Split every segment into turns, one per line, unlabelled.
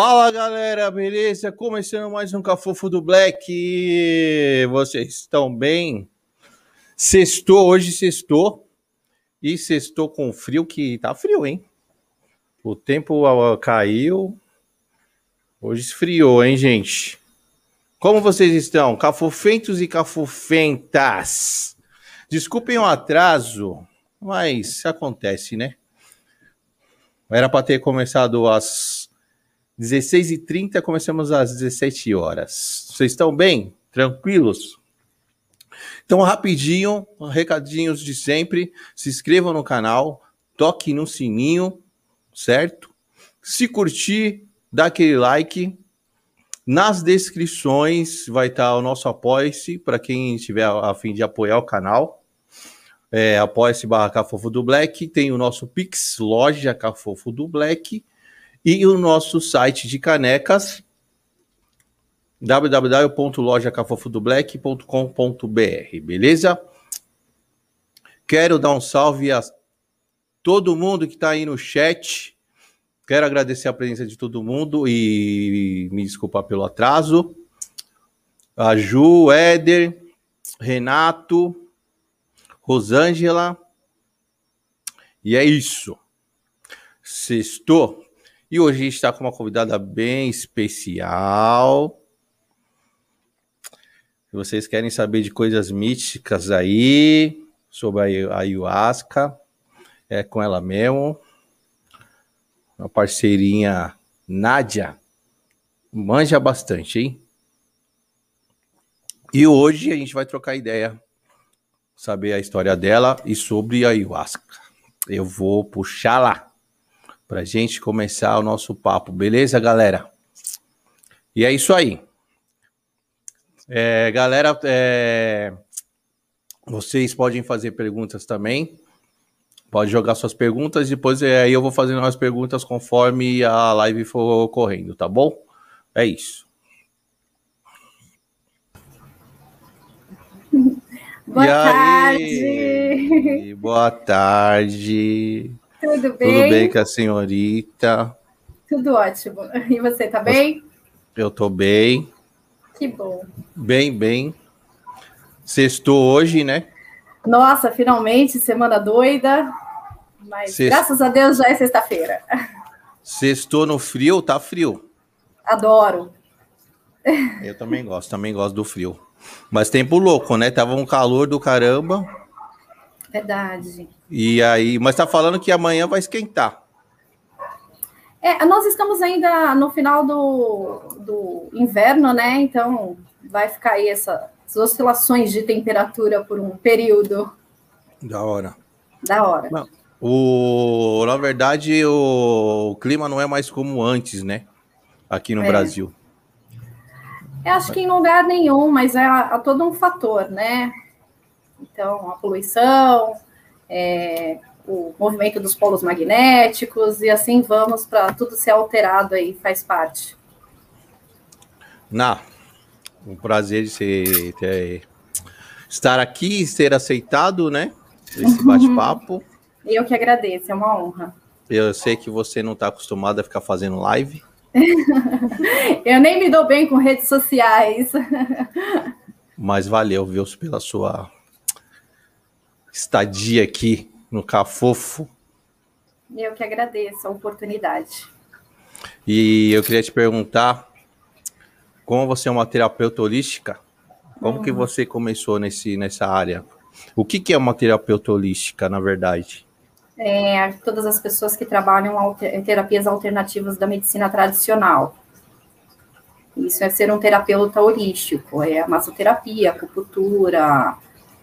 Fala galera, beleza? Começando mais um Cafofo do Black. Vocês estão bem? Sextou, hoje sextou. E sextou com frio, que tá frio, hein? O tempo caiu. Hoje esfriou, hein, gente? Como vocês estão? Cafofentos e cafofentas. Desculpem o atraso, mas acontece, né? Era para ter começado às 16h30, começamos às 17 horas. Vocês estão bem? Tranquilos? Então, rapidinho, recadinhos de sempre. Se inscrevam no canal, toque no sininho, certo? Se curtir, dá aquele like. Nas descrições vai estar o nosso apoia-se para quem tiver a fim de apoiar o canal. É, apoia-se barra Cafofo do Black. Tem o nosso Pix, loja Cafofo do Black e o nosso site de canecas www.lojacafofodoblack.com.br, beleza? Quero dar um salve a todo mundo que está aí no chat. Quero agradecer a presença de todo mundo e me desculpar pelo atraso. A Ju, Éder, Renato, Rosângela. E é isso. Sextou. E hoje a gente está com uma convidada bem especial. Se vocês querem saber de coisas místicas aí, sobre a ayahuasca, é com ela mesmo. Uma parceirinha Nádia. Manja bastante, hein? E hoje a gente vai trocar ideia, saber a história dela e sobre a ayahuasca. Eu vou puxar lá para gente começar o nosso papo, beleza, galera? E é isso aí. É, galera, é, vocês podem fazer perguntas também. Pode jogar suas perguntas, depois é, aí eu vou fazendo as perguntas conforme a live for ocorrendo, tá bom? É isso.
Boa e tarde. Aí?
Boa tarde.
Tudo bem?
Tudo bem com a senhorita?
Tudo ótimo. E você, tá bem?
Eu tô bem.
Que bom.
Bem, bem. Sextou hoje, né?
Nossa, finalmente, semana doida. Mas Sexto... graças a Deus já é sexta-feira.
Sextou no frio, tá frio.
Adoro.
Eu também gosto, também gosto do frio. Mas tempo louco, né? Tava um calor do caramba.
Verdade.
E aí, mas tá falando que amanhã vai esquentar.
É, nós estamos ainda no final do, do inverno, né? Então vai ficar aí essa, essas oscilações de temperatura por um período.
Da hora.
Da hora.
Não, o, na verdade, o, o, clima não é mais como antes, né? Aqui no é. Brasil.
Eu acho que em lugar nenhum, mas é, é todo um fator, né? Então, a poluição, é, o movimento dos polos magnéticos, e assim vamos para tudo ser alterado aí, faz parte.
Na, um prazer de ser, ter, estar aqui e ser aceitado, né? Esse bate-papo.
Eu que agradeço, é uma honra.
Eu sei que você não está acostumado a ficar fazendo live.
Eu nem me dou bem com redes sociais.
Mas valeu, viu, pela sua estadia aqui no Cafofo.
Eu que agradeço a oportunidade.
E eu queria te perguntar, como você é uma terapeuta holística, como que uhum. você começou nesse, nessa área? O que, que é uma terapeuta holística, na verdade?
É, todas as pessoas que trabalham alter, terapias alternativas da medicina tradicional. Isso é ser um terapeuta holístico, é a massoterapia, acupuntura,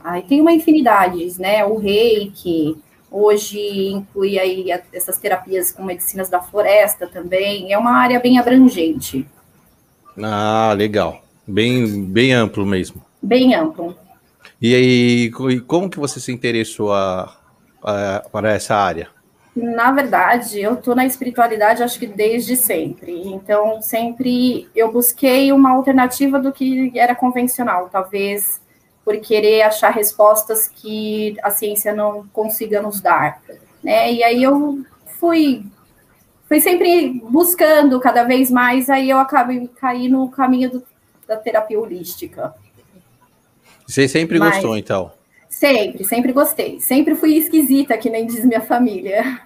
Aí tem uma infinidade, né? O reiki, hoje inclui aí essas terapias com medicinas da floresta também, é uma área bem abrangente.
Ah, legal. Bem, bem amplo mesmo.
Bem amplo.
E aí, como que você se interessou a, a, para essa área?
Na verdade, eu estou na espiritualidade acho que desde sempre. Então, sempre eu busquei uma alternativa do que era convencional. Talvez por querer achar respostas que a ciência não consiga nos dar. Né? E aí eu fui fui sempre buscando cada vez mais, aí eu acabei cair no caminho do, da terapia holística.
Você sempre Mas, gostou, então?
Sempre, sempre gostei. Sempre fui esquisita, que nem diz minha família.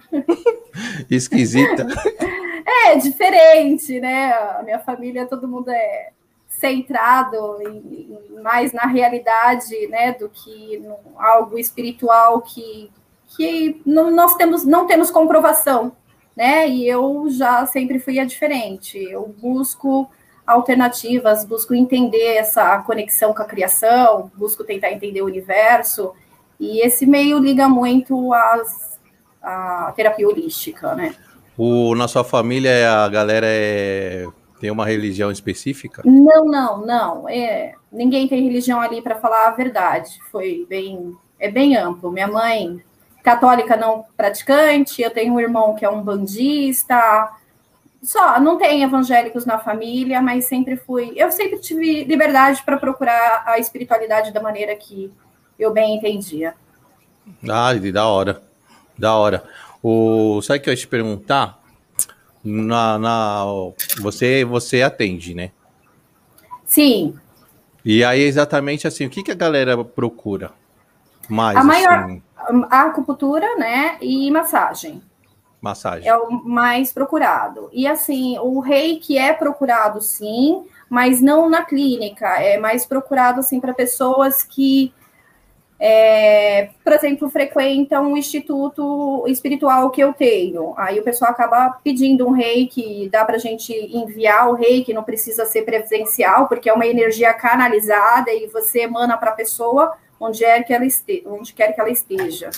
esquisita?
é, diferente, né? A minha família, todo mundo é centrado em, mais na realidade, né, do que no, algo espiritual que, que não, nós temos, não temos comprovação, né? E eu já sempre fui a diferente. Eu busco alternativas, busco entender essa conexão com a criação, busco tentar entender o universo, e esse meio liga muito às, à terapia holística, né?
O, na sua família, a galera é, tem uma religião específica?
Não, não, não. É, ninguém tem religião ali para falar a verdade. Foi bem, é bem amplo. Minha mãe, católica não praticante, eu tenho um irmão que é um bandista, só, não tem evangélicos na família, mas sempre fui. Eu sempre tive liberdade para procurar a espiritualidade da maneira que eu bem entendia.
Ah, da hora. Da hora. O, sabe o que eu ia te perguntar? Na, na, você, você atende, né?
Sim.
E aí, exatamente assim, o que, que a galera procura mais?
A maior. Assim? A acupuntura, né? E massagem.
Massagem.
É o mais procurado. E assim, o reiki é procurado sim, mas não na clínica. É mais procurado assim para pessoas que, é, por exemplo, frequentam um instituto espiritual que eu tenho. Aí o pessoal acaba pedindo um reiki, dá para a gente enviar o reiki, não precisa ser presencial, porque é uma energia canalizada e você emana para a pessoa onde, é que ela este, onde quer que ela esteja.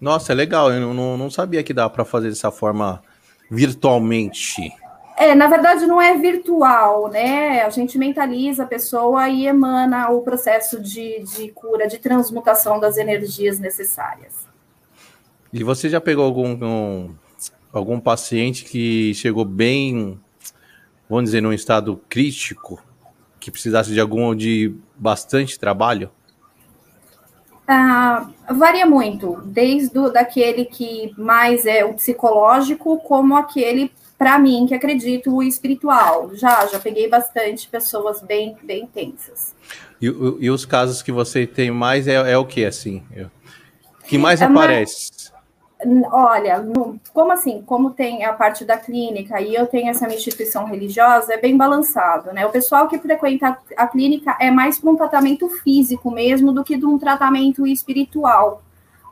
Nossa, é legal. Eu não, não sabia que dá para fazer dessa forma virtualmente.
É, na verdade não é virtual, né? A gente mentaliza a pessoa e emana o processo de, de cura, de transmutação das energias necessárias.
E você já pegou algum, um, algum paciente que chegou bem, vamos dizer, num estado crítico, que precisasse de algum de bastante trabalho?
Ah, varia muito, desde o, daquele que mais é o psicológico, como aquele, para mim, que acredito, o espiritual. Já, já peguei bastante pessoas bem, bem tensas.
E, e os casos que você tem mais é, é o que, assim? que mais é aparece?
Olha, no, como assim? Como tem a parte da clínica e eu tenho essa minha instituição religiosa, é bem balançado, né? O pessoal que frequenta a clínica é mais para um tratamento físico mesmo do que de um tratamento espiritual.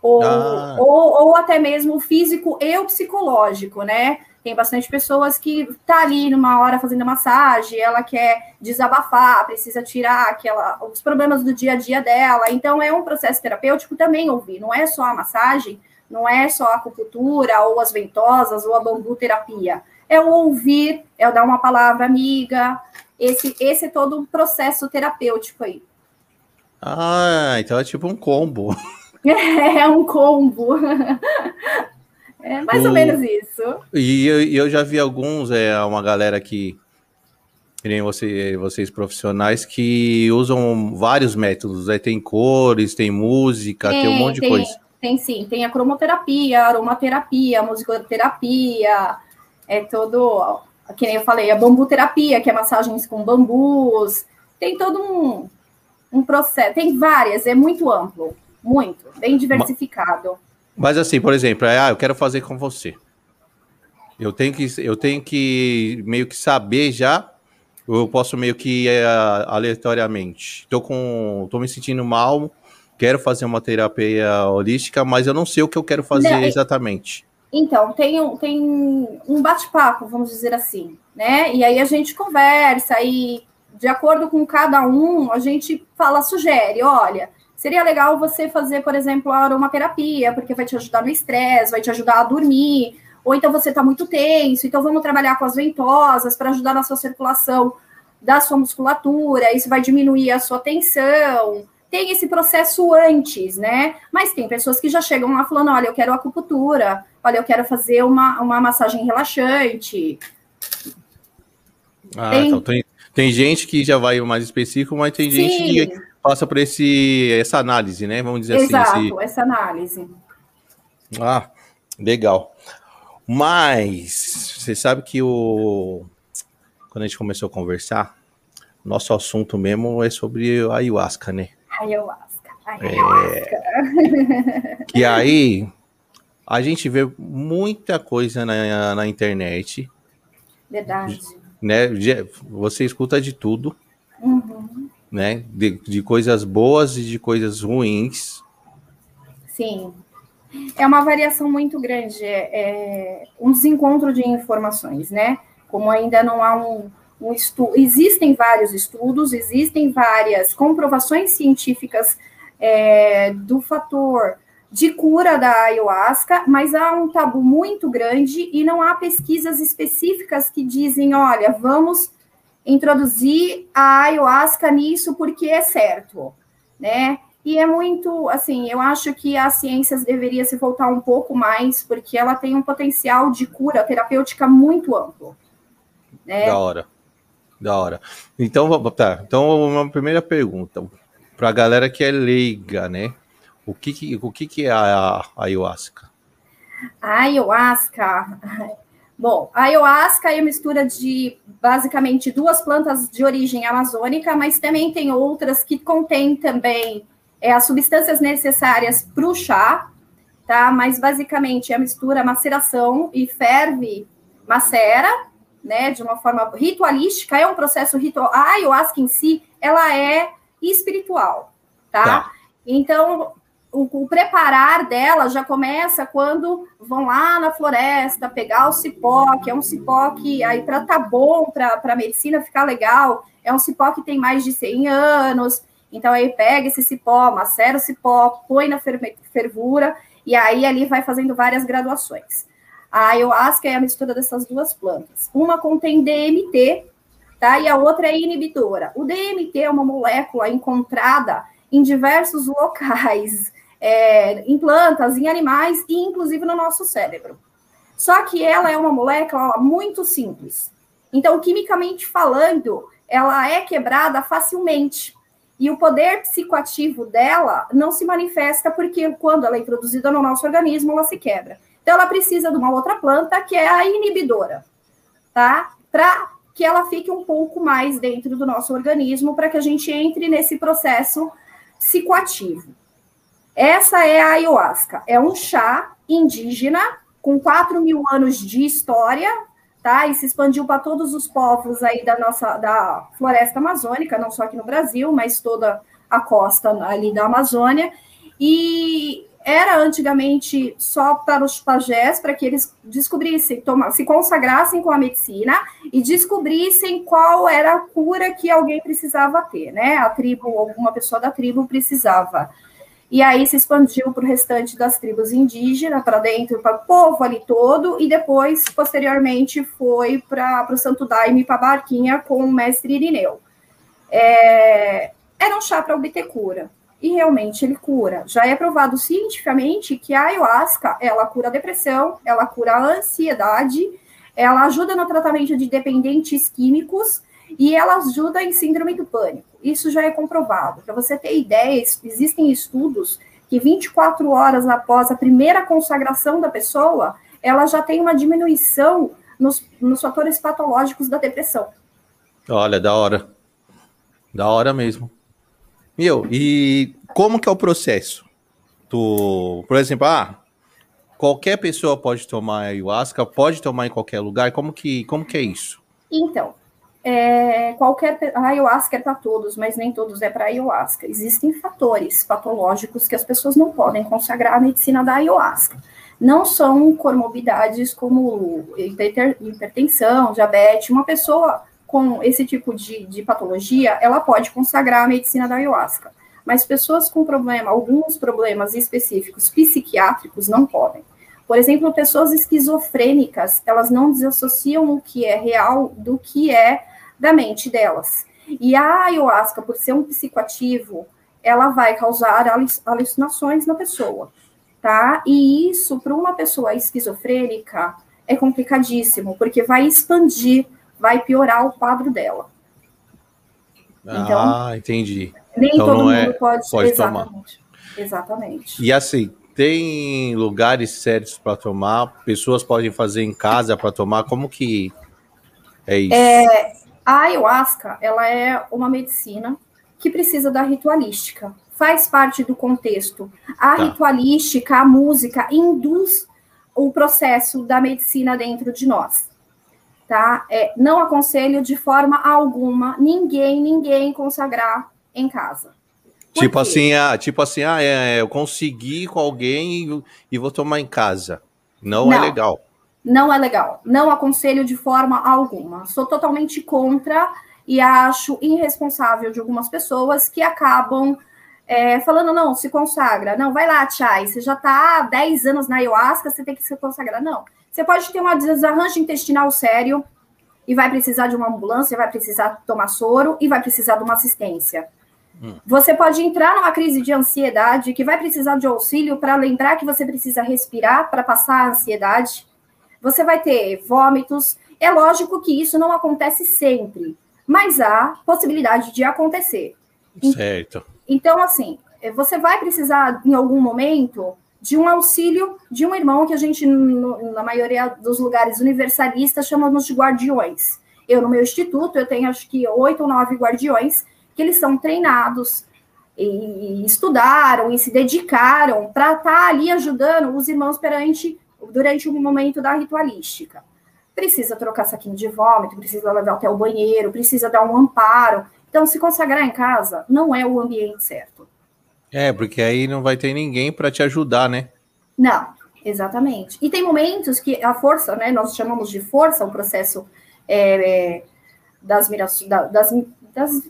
Ou, ah. ou, ou, até mesmo físico e o psicológico, né? Tem bastante pessoas que tá ali numa hora fazendo massagem, ela quer desabafar, precisa tirar aquela, os problemas do dia a dia dela. Então é um processo terapêutico também ouvir, não é só a massagem, não é só a acupuntura, ou as ventosas, ou a bambu terapia. É o ouvir, é o dar uma palavra amiga. Esse, esse é todo um processo terapêutico aí.
Ah, então é tipo um combo.
É, é um combo. É mais o... ou menos isso.
E eu, eu, já vi alguns, é uma galera que, que nem você, vocês profissionais, que usam vários métodos. Né? Tem cores, tem música, tem, tem um monte de coisa.
Tem sim, tem a cromoterapia, a aromaterapia, a musicoterapia, é todo, que nem eu falei, a bambuterapia, que é massagens com bambus, tem todo um, um processo, tem várias, é muito amplo, muito, bem diversificado.
Mas assim, por exemplo, é, ah, eu quero fazer com você. Eu tenho que, eu tenho que meio que saber já, eu posso meio que é, aleatoriamente. Tô com, tô me sentindo mal, quero fazer uma terapia holística, mas eu não sei o que eu quero fazer não, exatamente.
Então, tem um, tem um bate-papo, vamos dizer assim, né? E aí a gente conversa e, de acordo com cada um, a gente fala, sugere, olha, seria legal você fazer, por exemplo, a aromaterapia, porque vai te ajudar no estresse, vai te ajudar a dormir, ou então você está muito tenso, então vamos trabalhar com as ventosas para ajudar na sua circulação da sua musculatura, isso vai diminuir a sua tensão, tem esse processo antes, né? Mas tem pessoas que já chegam lá falando: olha, eu quero acupuntura, olha, eu quero fazer uma, uma massagem relaxante.
Ah, tem... Então, tem, tem gente que já vai mais específico, mas tem Sim. gente que passa por esse, essa análise, né? Vamos dizer
Exato,
assim.
Exato, esse... essa análise.
Ah, legal. Mas você sabe que o quando a gente começou a conversar, nosso assunto mesmo é sobre a ayahuasca, né?
Ayahuasca. ayahuasca.
É... que aí a gente vê muita coisa na, na internet.
Verdade.
Né? Você escuta de tudo. Né? De, de coisas boas e de coisas ruins.
Sim. É uma variação muito grande, é, é um desencontro de informações, né? Como ainda não há um, um estudo, existem vários estudos, existem várias comprovações científicas é, do fator de cura da ayahuasca, mas há um tabu muito grande e não há pesquisas específicas que dizem, olha, vamos introduzir a ayahuasca nisso porque é certo, né? E é muito, assim, eu acho que a ciências deveria se voltar um pouco mais, porque ela tem um potencial de cura terapêutica muito amplo.
Né? Da hora. Da hora. Então, tá. Então, uma primeira pergunta. Para a galera que é leiga, né? O que, que o que, que é a, a ayahuasca?
A ayahuasca. Bom, a ayahuasca é a mistura de basicamente duas plantas de origem amazônica, mas também tem outras que contêm também é, as substâncias necessárias para o chá, tá? Mas basicamente é a mistura maceração e ferve, macera, né? De uma forma ritualística, é um processo ritual. A ayahuasca em si, ela é espiritual, tá? tá. Então, o, o, preparar dela já começa quando vão lá na floresta pegar o cipó, que é um cipó que aí para tá bom, para a medicina ficar legal, é um cipó que tem mais de 100 anos, então aí pega esse cipó, macera o cipó, põe na fervura e aí ali vai fazendo várias graduações. A ayahuasca é a mistura dessas duas plantas. Uma contém DMT, tá? E a outra é inibidora. O DMT é uma molécula encontrada em diversos locais, é, em plantas, em animais e inclusive no nosso cérebro. Só que ela é uma molécula muito simples. Então, quimicamente falando, ela é quebrada facilmente. E o poder psicoativo dela não se manifesta porque quando ela é introduzida no nosso organismo, ela se quebra. Então, ela precisa de uma outra planta, que é a inibidora, tá? Para que ela fique um pouco mais dentro do nosso organismo, para que a gente entre nesse processo psicoativo. Essa é a ayahuasca. É um chá indígena com 4 mil anos de história, tá? E se expandiu para todos os povos aí da nossa da floresta amazônica, não só aqui no Brasil, mas toda a costa ali da Amazônia. E era antigamente só para os pajés, para que eles descobrissem, se consagrassem com a medicina e descobrissem qual era a cura que alguém precisava ter, né? A tribo, alguma pessoa da tribo precisava e aí se expandiu para o restante das tribos indígenas, para dentro, para o povo ali todo, e depois, posteriormente, foi para o Santo Daime, para Barquinha, com o mestre Irineu. É, era um chá para obter cura, e realmente ele cura. Já é provado cientificamente que a ayahuasca, ela cura a depressão, ela cura a ansiedade, ela ajuda no tratamento de dependentes químicos, e ela ajuda em síndrome do pânico. Isso já é comprovado. Para você ter ideia, existem estudos que 24 horas após a primeira consagração da pessoa, ela já tem uma diminuição nos, nos fatores patológicos da depressão.
Olha, da hora. Da hora mesmo. Meu, e como que é o processo? Tu, por exemplo, ah, qualquer pessoa pode tomar ayahuasca, pode tomar em qualquer lugar. Como que, como que é isso?
Então, é, qualquer a ayahuasca é para todos, mas nem todos é para ayahuasca. Existem fatores patológicos que as pessoas não podem consagrar a medicina da ayahuasca. Não são comorbidades como hipertensão, diabetes. Uma pessoa com esse tipo de, de patologia, ela pode consagrar a medicina da ayahuasca. Mas pessoas com problema, alguns problemas específicos psiquiátricos não podem. Por exemplo, pessoas esquizofrênicas, elas não desassociam o que é real do que é da mente delas. E a ayahuasca, por ser um psicoativo, ela vai causar alucinações na pessoa, tá? E isso, para uma pessoa esquizofrênica, é complicadíssimo, porque vai expandir, vai piorar o quadro dela.
Então, ah, entendi.
Nem então todo mundo é, pode, pode exatamente, tomar. Exatamente.
E assim, tem lugares certos para tomar? Pessoas podem fazer em casa para tomar? Como que é isso?
É, a ayahuasca, ela é uma medicina que precisa da ritualística. Faz parte do contexto. A tá. ritualística, a música, induz o processo da medicina dentro de nós. Tá? É, não aconselho de forma alguma ninguém, ninguém consagrar em casa.
tipo assim, ah, tipo assim, ah, é, eu consegui com alguém e, e vou tomar em casa. Não, é não é legal.
Não é legal. Não aconselho de forma alguma. Sou totalmente contra e acho irresponsável de algumas pessoas que acabam é, falando, não, se consagra. Não, vai lá, Chay, você já está há 10 anos na ayahuasca, você tem que se consagrar. Não. Você pode ter um desarranjo intestinal sério e vai precisar de uma ambulância, vai precisar tomar soro e vai precisar de uma assistência. Hum. Você pode entrar numa crise de ansiedade que vai precisar de auxílio para lembrar que você precisa respirar para passar a ansiedade você vai ter vômitos. É lógico que isso não acontece sempre, mas há possibilidade de acontecer.
Certo.
Então, assim, eh, você vai precisar, em algum momento, de um auxílio de um irmão que a gente, na maioria dos lugares universalistas, chamamos de guardiões. Eu, no meu instituto, eu tenho acho que oito ou nove guardiões que eles são treinados e estudaram e se dedicaram para estar tá ali ajudando os irmãos perante durante o momento da ritualística. Precisa trocar saquinho de vômito, precisa levar até o banheiro, precisa dar um amparo. Então, se consagrar em casa não é o ambiente certo.
É, porque aí não vai ter ninguém para te ajudar, né?
Não, exatamente. E tem momentos que a força, né? Nós chamamos de força o processo é, das mirações, das, das,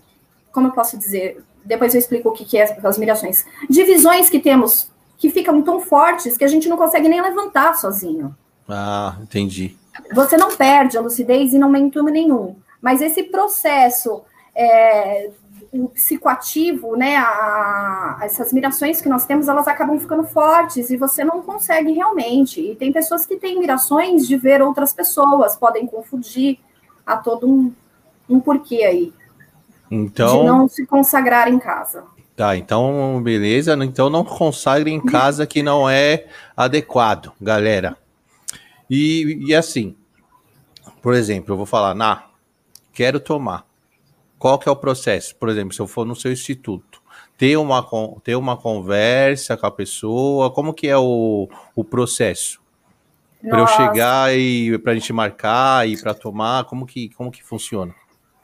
como eu posso dizer? Depois eu explico o que, que é as mirações. Divisões que temos que ficam tão fortes que a gente não consegue nem levantar sozinho.
Ah, entendi.
Você não perde a lucidez em momento nenhum, mas esse processo é, psicoativo, né, a, essas mirações que nós temos, elas acabam ficando fortes e você não consegue realmente. E tem pessoas que têm mirações de ver outras pessoas, podem confundir a todo um, um porquê aí.
Então,
de não se consagrar em casa.
Tá, então beleza. Então não consagre em casa que não é adequado, galera. E, e assim, por exemplo, eu vou falar, na, quero tomar. Qual que é o processo? Por exemplo, se eu for no seu instituto, ter uma, ter uma conversa com a pessoa, como que é o, o processo? Para eu chegar e para a gente marcar e para tomar, como que, como que funciona?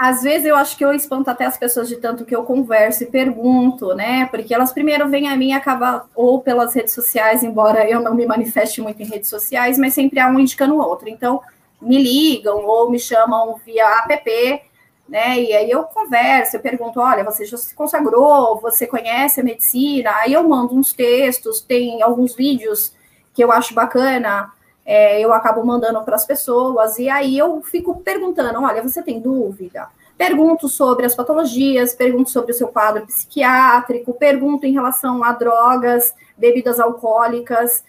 Às vezes eu acho que eu espanto até as pessoas de tanto que eu converso e pergunto, né? Porque elas primeiro vêm a mim acaba ou pelas redes sociais, embora eu não me manifeste muito em redes sociais, mas sempre há um indicando o outro. Então, me ligam ou me chamam via app, né? E aí eu converso, eu pergunto, olha, você já se consagrou, você conhece a medicina? Aí eu mando uns textos, tem alguns vídeos que eu acho bacana é, eu acabo mandando para as pessoas, e aí eu fico perguntando: olha, você tem dúvida? Pergunto sobre as patologias, pergunto sobre o seu quadro psiquiátrico, pergunto em relação a drogas, bebidas alcoólicas,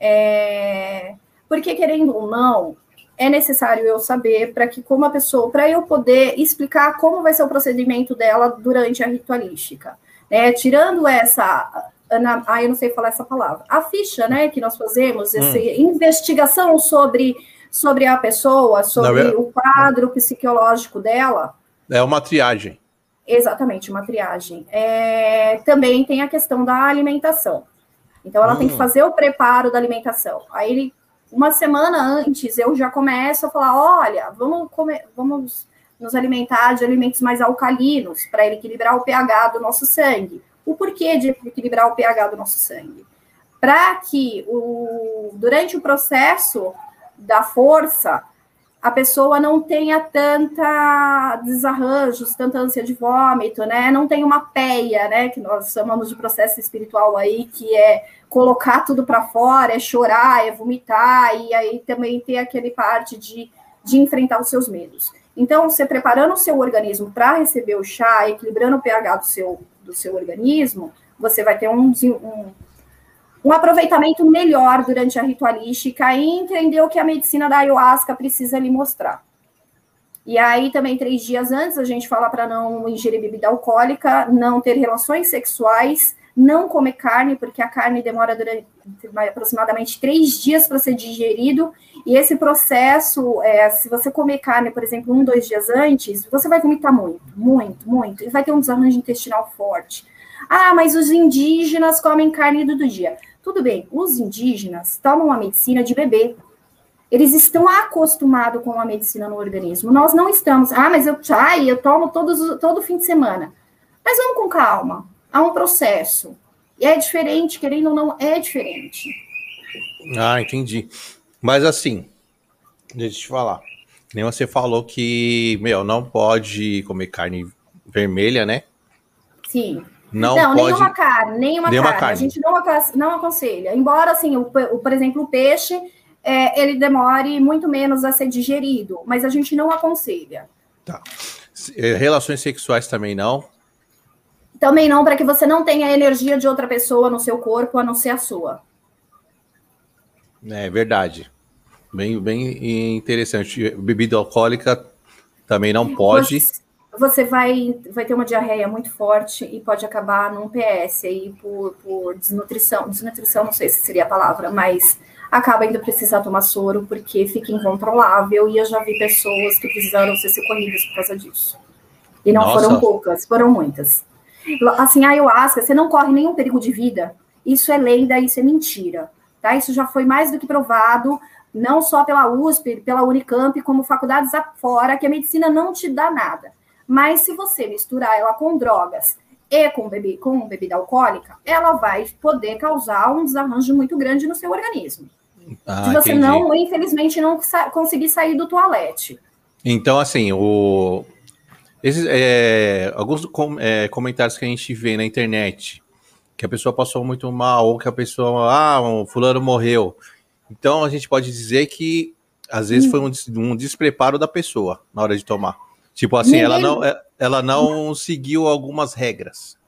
é, porque querendo ou não, é necessário eu saber para que, como a pessoa, para eu poder explicar como vai ser o procedimento dela durante a ritualística. Né? Tirando essa Ana, ah, eu não sei falar essa palavra. A ficha, né, que nós fazemos, hum. essa investigação sobre, sobre a pessoa, sobre não, o quadro psicológico dela.
É uma triagem.
Exatamente, uma triagem. É, também tem a questão da alimentação. Então, ela hum. tem que hum. fazer o preparo da alimentação. Aí, uma semana antes, eu já começo a falar: olha, vamos comer, vamos nos alimentar de alimentos mais alcalinos para equilibrar o pH do nosso sangue o porquê de equilibrar o pH do nosso sangue. Para que o, durante o processo da força, a pessoa não tenha tanta desarranjos, tanta ânsia de vômito, né? Não tem uma peia, né? Que nós chamamos de processo espiritual aí, que é colocar tudo para fora, é chorar, é vomitar, e aí também tem aquele parte de, de enfrentar os seus medos. Então, você preparando o seu organismo para receber o chá, equilibrando o pH do seu, do seu organismo, você vai ter um, um, um aproveitamento melhor durante a ritualística e entender o que a medicina da ayahuasca precisa lhe mostrar. E aí, também, três dias antes, a gente fala para não ingerir bebida alcoólica, não ter relações sexuais, não comer carne, porque a carne demora durante, aproximadamente três dias para ser digerido, e esse processo, é, se você comer carne, por exemplo, um, dois dias antes, você vai vomitar muito, muito, muito, e vai ter um desarranjo intestinal forte. Ah, mas os indígenas comem carne todo dia. Tudo bem, os indígenas tomam a medicina de bebê. Eles estão acostumados com a medicina no organismo. Nós não estamos. Ah, mas eu, ai, eu tomo todos, todo fim de semana. Mas vamos com calma há um processo. E é diferente, querendo ou não, é diferente.
Ah, entendi. Mas assim, deixa eu te falar. Nem você falou que, meu, não pode comer carne vermelha, né?
Sim. Não, não pode... nenhuma carne, nenhuma, nenhuma carne. carne. A gente não, não aconselha. Embora, assim, o, o por exemplo, o peixe, é, ele demore muito menos a ser digerido, mas a gente não aconselha.
Tá. É, relações sexuais também não?
Também não para que você não tenha a energia de outra pessoa no seu corpo, a não ser a sua.
É verdade. Bem, bem interessante. Bebida alcoólica também não pode.
Você, vai, vai ter uma diarreia muito forte e pode acabar num PS aí por, por desnutrição. Desnutrição, não sei se seria a palavra, mas acaba indo precisar tomar soro porque fica incontrolável. E eu já vi pessoas que precisaram ser socorridas por causa disso. E não Nossa. foram poucas, foram muitas. Assim, a ayahuasca, você não corre nenhum perigo de vida. Isso é lenda, isso é mentira. Tá? Isso já foi mais do que provado, não só pela USP, pela Unicamp, como faculdades afora, que a medicina não te dá nada. Mas se você misturar ela com drogas e com, bebê, com bebida alcoólica, ela vai poder causar um desarranjo muito grande no seu organismo. Ah, se você entendi. não, infelizmente, não conseguir sair do toalete.
Então, assim, o, esses, é, alguns com, é, comentários que a gente vê na internet, que a pessoa passou muito mal, ou que a pessoa, ah, o fulano morreu. Então a gente pode dizer que às vezes foi um, um despreparo da pessoa na hora de tomar. Tipo assim, Ninguém... ela não, é, ela não seguiu algumas regras.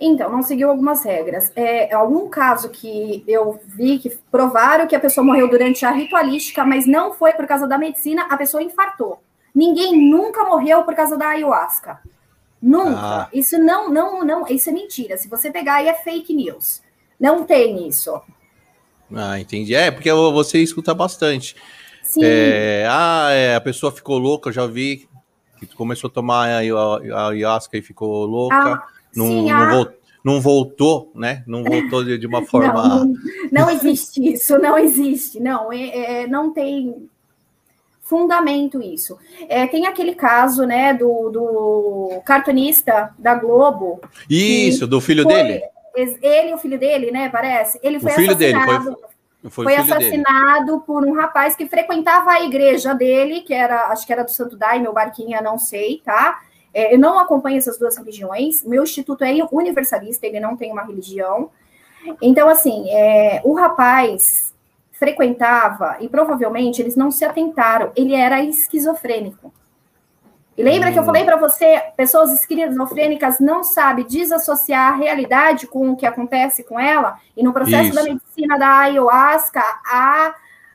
Então, não seguiu algumas regras. É, algum caso que eu vi que provaram que a pessoa morreu durante a ritualística, mas não foi por causa da medicina, a pessoa infartou. Ninguém nunca morreu por causa da ayahuasca. Nunca. Ah. Isso não, não, não, isso é mentira. Se você pegar aí é fake news. Não tem isso.
Ah, entendi. É, porque você escuta bastante. Sim. É, ah, é, a pessoa ficou louca, eu já vi que começou a tomar a ayahuasca e ficou louca. Ah, não, sim, não, ah. voltou, não, voltou, né? Não voltou de, de uma forma.
Não, não, existe isso, não existe. Não, é, é não tem fundamento isso. É, tem aquele caso, né, do, do cartunista da Globo.
Isso, do filho foi, dele.
Ele e o filho dele, né, parece. Ele foi o filho assassinado. Dele foi, foi, foi assassinado dele. por um rapaz que frequentava a igreja dele, que era, acho que era do Santo Daime ou Barquinha, não sei, tá? É, eu não acompanho essas duas religiões. Meu instituto é universalista, ele não tem uma religião. Então, assim, é, o rapaz frequentava, e provavelmente eles não se atentaram, ele era esquizofrênico. E lembra que eu hum. falei para você, pessoas esquizofrênicas não sabem desassociar a realidade com o que acontece com ela, e no processo Isso. da medicina da ayahuasca,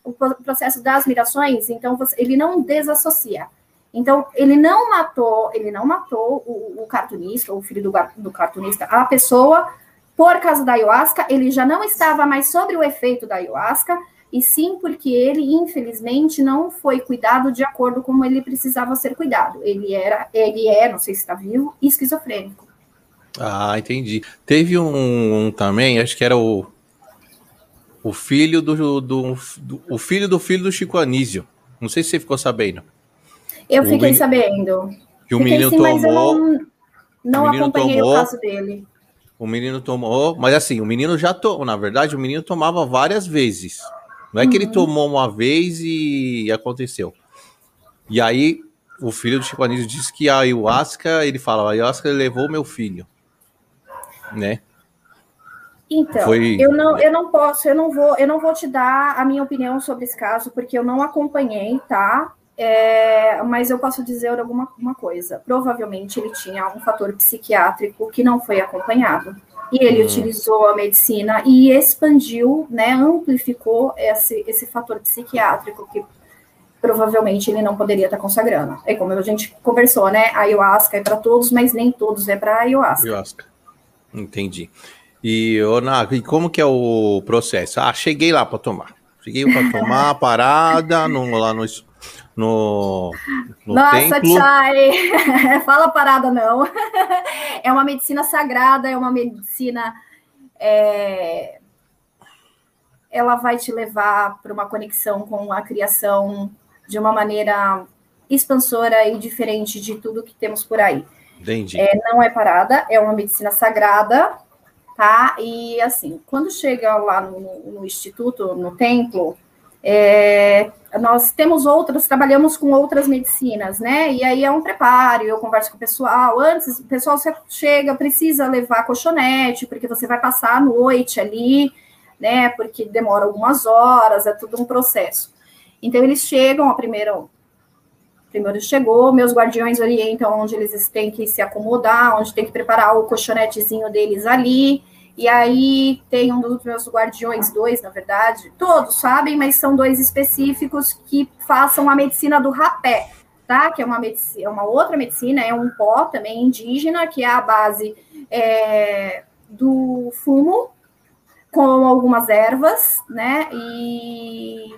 o processo das mirações, então você, ele não desassocia. Então, ele não matou, ele não matou o, o cartunista, o filho do, do cartunista, a pessoa, por causa da ayahuasca, ele já não estava mais sobre o efeito da ayahuasca, e sim porque ele, infelizmente, não foi cuidado de acordo com como ele precisava ser cuidado. Ele era, ele é, não sei se está vivo, esquizofrênico.
Ah, entendi. Teve um, um, também, acho que era o, o filho do, do, do, o filho do filho do Chico Anísio. Não sei se você ficou sabendo.
Eu o fiquei sabendo.
Que o menino sim, tomou.
não, não acompanhei tomou, o caso dele.
O menino tomou, mas assim, o menino já tomou, na verdade, o menino tomava várias vezes. Não é que ele uhum. tomou uma vez e aconteceu. E aí, o filho do Chico Anísio disse que a ayahuasca, ele fala, a ayahuasca levou meu filho. Né?
Então, Foi... eu, não, eu não posso, eu não vou, eu não vou te dar a minha opinião sobre esse caso, porque eu não acompanhei, tá? É, mas eu posso dizer alguma uma coisa. Provavelmente ele tinha um fator psiquiátrico que não foi acompanhado. E ele uhum. utilizou a medicina e expandiu, né, amplificou esse, esse fator psiquiátrico que provavelmente ele não poderia estar consagrando. É como a gente conversou, né? A ayahuasca é para todos, mas nem todos é para ayahuasca. Ayahuasca.
Entendi. E, Ona, e como que é o processo? Ah, cheguei lá para tomar. Cheguei para tomar a parada no, lá no, no,
no Nossa, templo. Chay, fala parada não. É uma medicina sagrada, é uma medicina... É... Ela vai te levar para uma conexão com a criação de uma maneira expansora e diferente de tudo que temos por aí.
Entendi.
É, não é parada, é uma medicina sagrada, tá? E assim, quando chega lá no, no instituto, no templo, é, nós temos outras, trabalhamos com outras medicinas, né? E aí é um preparo, eu converso com o pessoal. Antes, o pessoal chega, precisa levar colchonete, porque você vai passar a noite ali, né? Porque demora algumas horas, é tudo um processo. Então, eles chegam, a primeira, primeiro chegou, meus guardiões orientam onde eles têm que se acomodar, onde tem que preparar o colchonetezinho deles ali. E aí tem um dos meus guardiões, dois, na verdade, todos sabem, mas são dois específicos que façam a medicina do rapé, tá? Que é uma medicina, é uma outra medicina, é um pó também indígena, que é a base é, do fumo com algumas ervas, né? E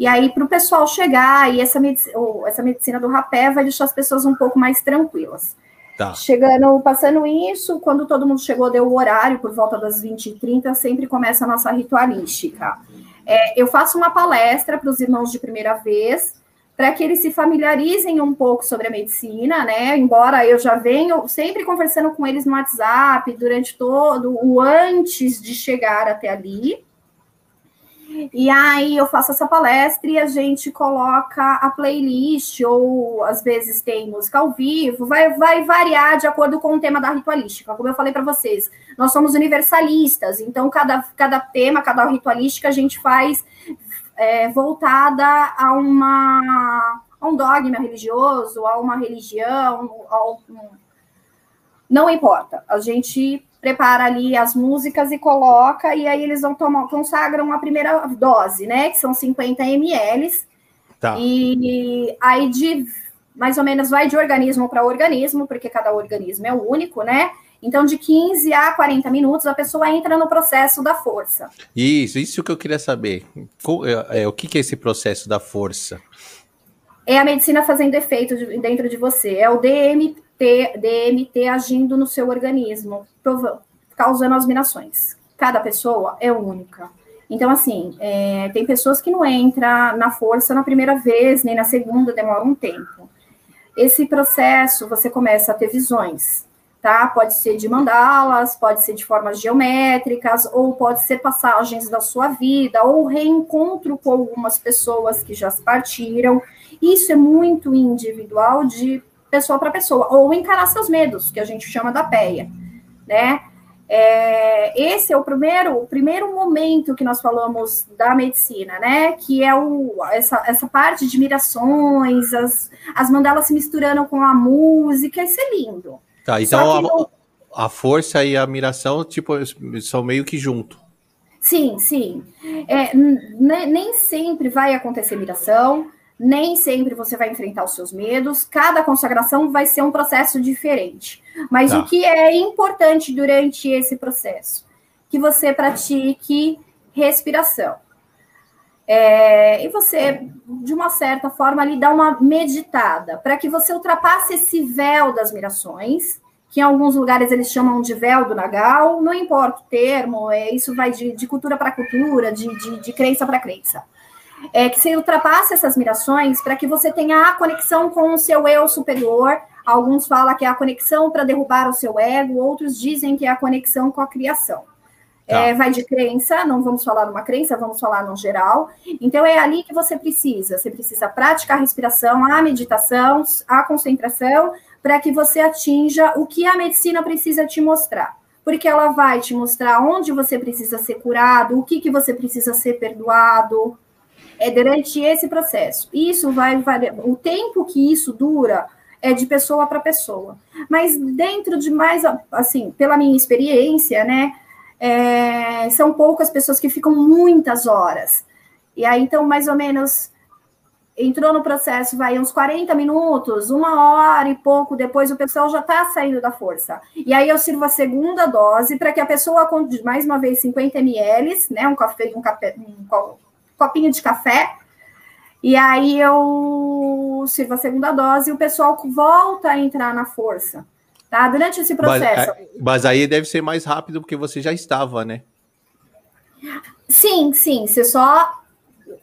e aí, para o pessoal chegar, e essa medicina, essa medicina do rapé vai deixar as pessoas um pouco mais tranquilas. Tá. Chegando, passando isso, quando todo mundo chegou, deu o horário, por volta das 20h30, sempre começa a nossa ritualística. É, eu faço uma palestra para os irmãos de primeira vez, para que eles se familiarizem um pouco sobre a medicina, né? Embora eu já venho sempre conversando com eles no WhatsApp durante todo o antes de chegar até ali. E aí eu faço essa palestra e a gente coloca a playlist, ou às vezes tem música ao vivo, vai, vai variar de acordo com o tema da ritualística. Como eu falei para vocês, nós somos universalistas, então cada, cada tema, cada ritualística a gente faz é, voltada a, uma, a um dogma religioso, a uma religião, a um, não importa. A gente prepara ali as músicas e coloca, e aí eles vão tomar, consagram a primeira dose, né? Que são 50 ml. Tá. E aí de mais ou menos vai de organismo para organismo, porque cada organismo é único, né? Então, de 15 a 40 minutos, a pessoa entra no processo da força.
Isso, isso que eu queria saber. É, é, o que é esse processo da força?
É a medicina fazendo efeito dentro de você. É o DMT, DMT agindo no seu organismo, causando as mirações. Cada pessoa é única. Então, assim, é, tem pessoas que não entram na força na primeira vez, nem na segunda, demora um tempo. Esse processo, você começa a ter visões, tá? Pode ser de mandalas, pode ser de formas geométricas, ou pode ser passagens da sua vida, ou reencontro com algumas pessoas que já partiram. Isso é muito individual de pessoa para pessoa, ou encarar seus medos, que a gente chama da PEA, né? É, esse é o primeiro, o primeiro momento que nós falamos da medicina, né? Que é o, essa, essa parte de mirações, as, as mandalas se misturando com a música, isso é lindo.
Tá, então a, a, força e a miração, tipo, são meio que junto.
Sim, sim. É, nem sempre vai acontecer miração, nem sempre você vai enfrentar os seus medos, cada consagração vai ser um processo diferente. Mas tá. o que é importante durante esse processo? Que você pratique respiração. É, e você, de uma certa forma, ali dá uma meditada, para que você ultrapasse esse véu das mirações, que em alguns lugares eles chamam de véu do Nagal, não importa o termo, é, isso vai de, de cultura para cultura, de, de, de crença para crença é, que você ultrapasse essas mirações para que você tenha a conexão com o seu eu superior. Alguns falam que é a conexão para derrubar o seu ego, outros dizem que é a conexão com a criação. Tá. É, vai de crença, não vamos falar numa crença, vamos falar no geral. Então é ali que você precisa. Você precisa praticar a respiração, a meditação, a concentração, para que você atinja o que a medicina precisa te mostrar. Porque ela vai te mostrar onde você precisa ser curado, o que, que você precisa ser perdoado, é durante esse processo. Isso vai variar, o tempo que isso dura é de pessoa para pessoa. Mas dentro de mais, assim, pela minha experiência, né, é, são poucas pessoas que ficam muitas horas. E aí, então, mais ou menos, entrou no processo, vai uns 40 minutos, uma hora e pouco depois, o pessoal já está saindo da força. E aí eu sirvo a segunda dose para que a pessoa, mais uma vez, 50 ml, né? Um, café, um, café, um copinho de café. E aí eu sirvo a segunda dose e o pessoal volta a entrar na força. Tá? Durante esse processo.
Mas, mas aí deve ser mais rápido porque você já estava, né?
Sim, sim. Você só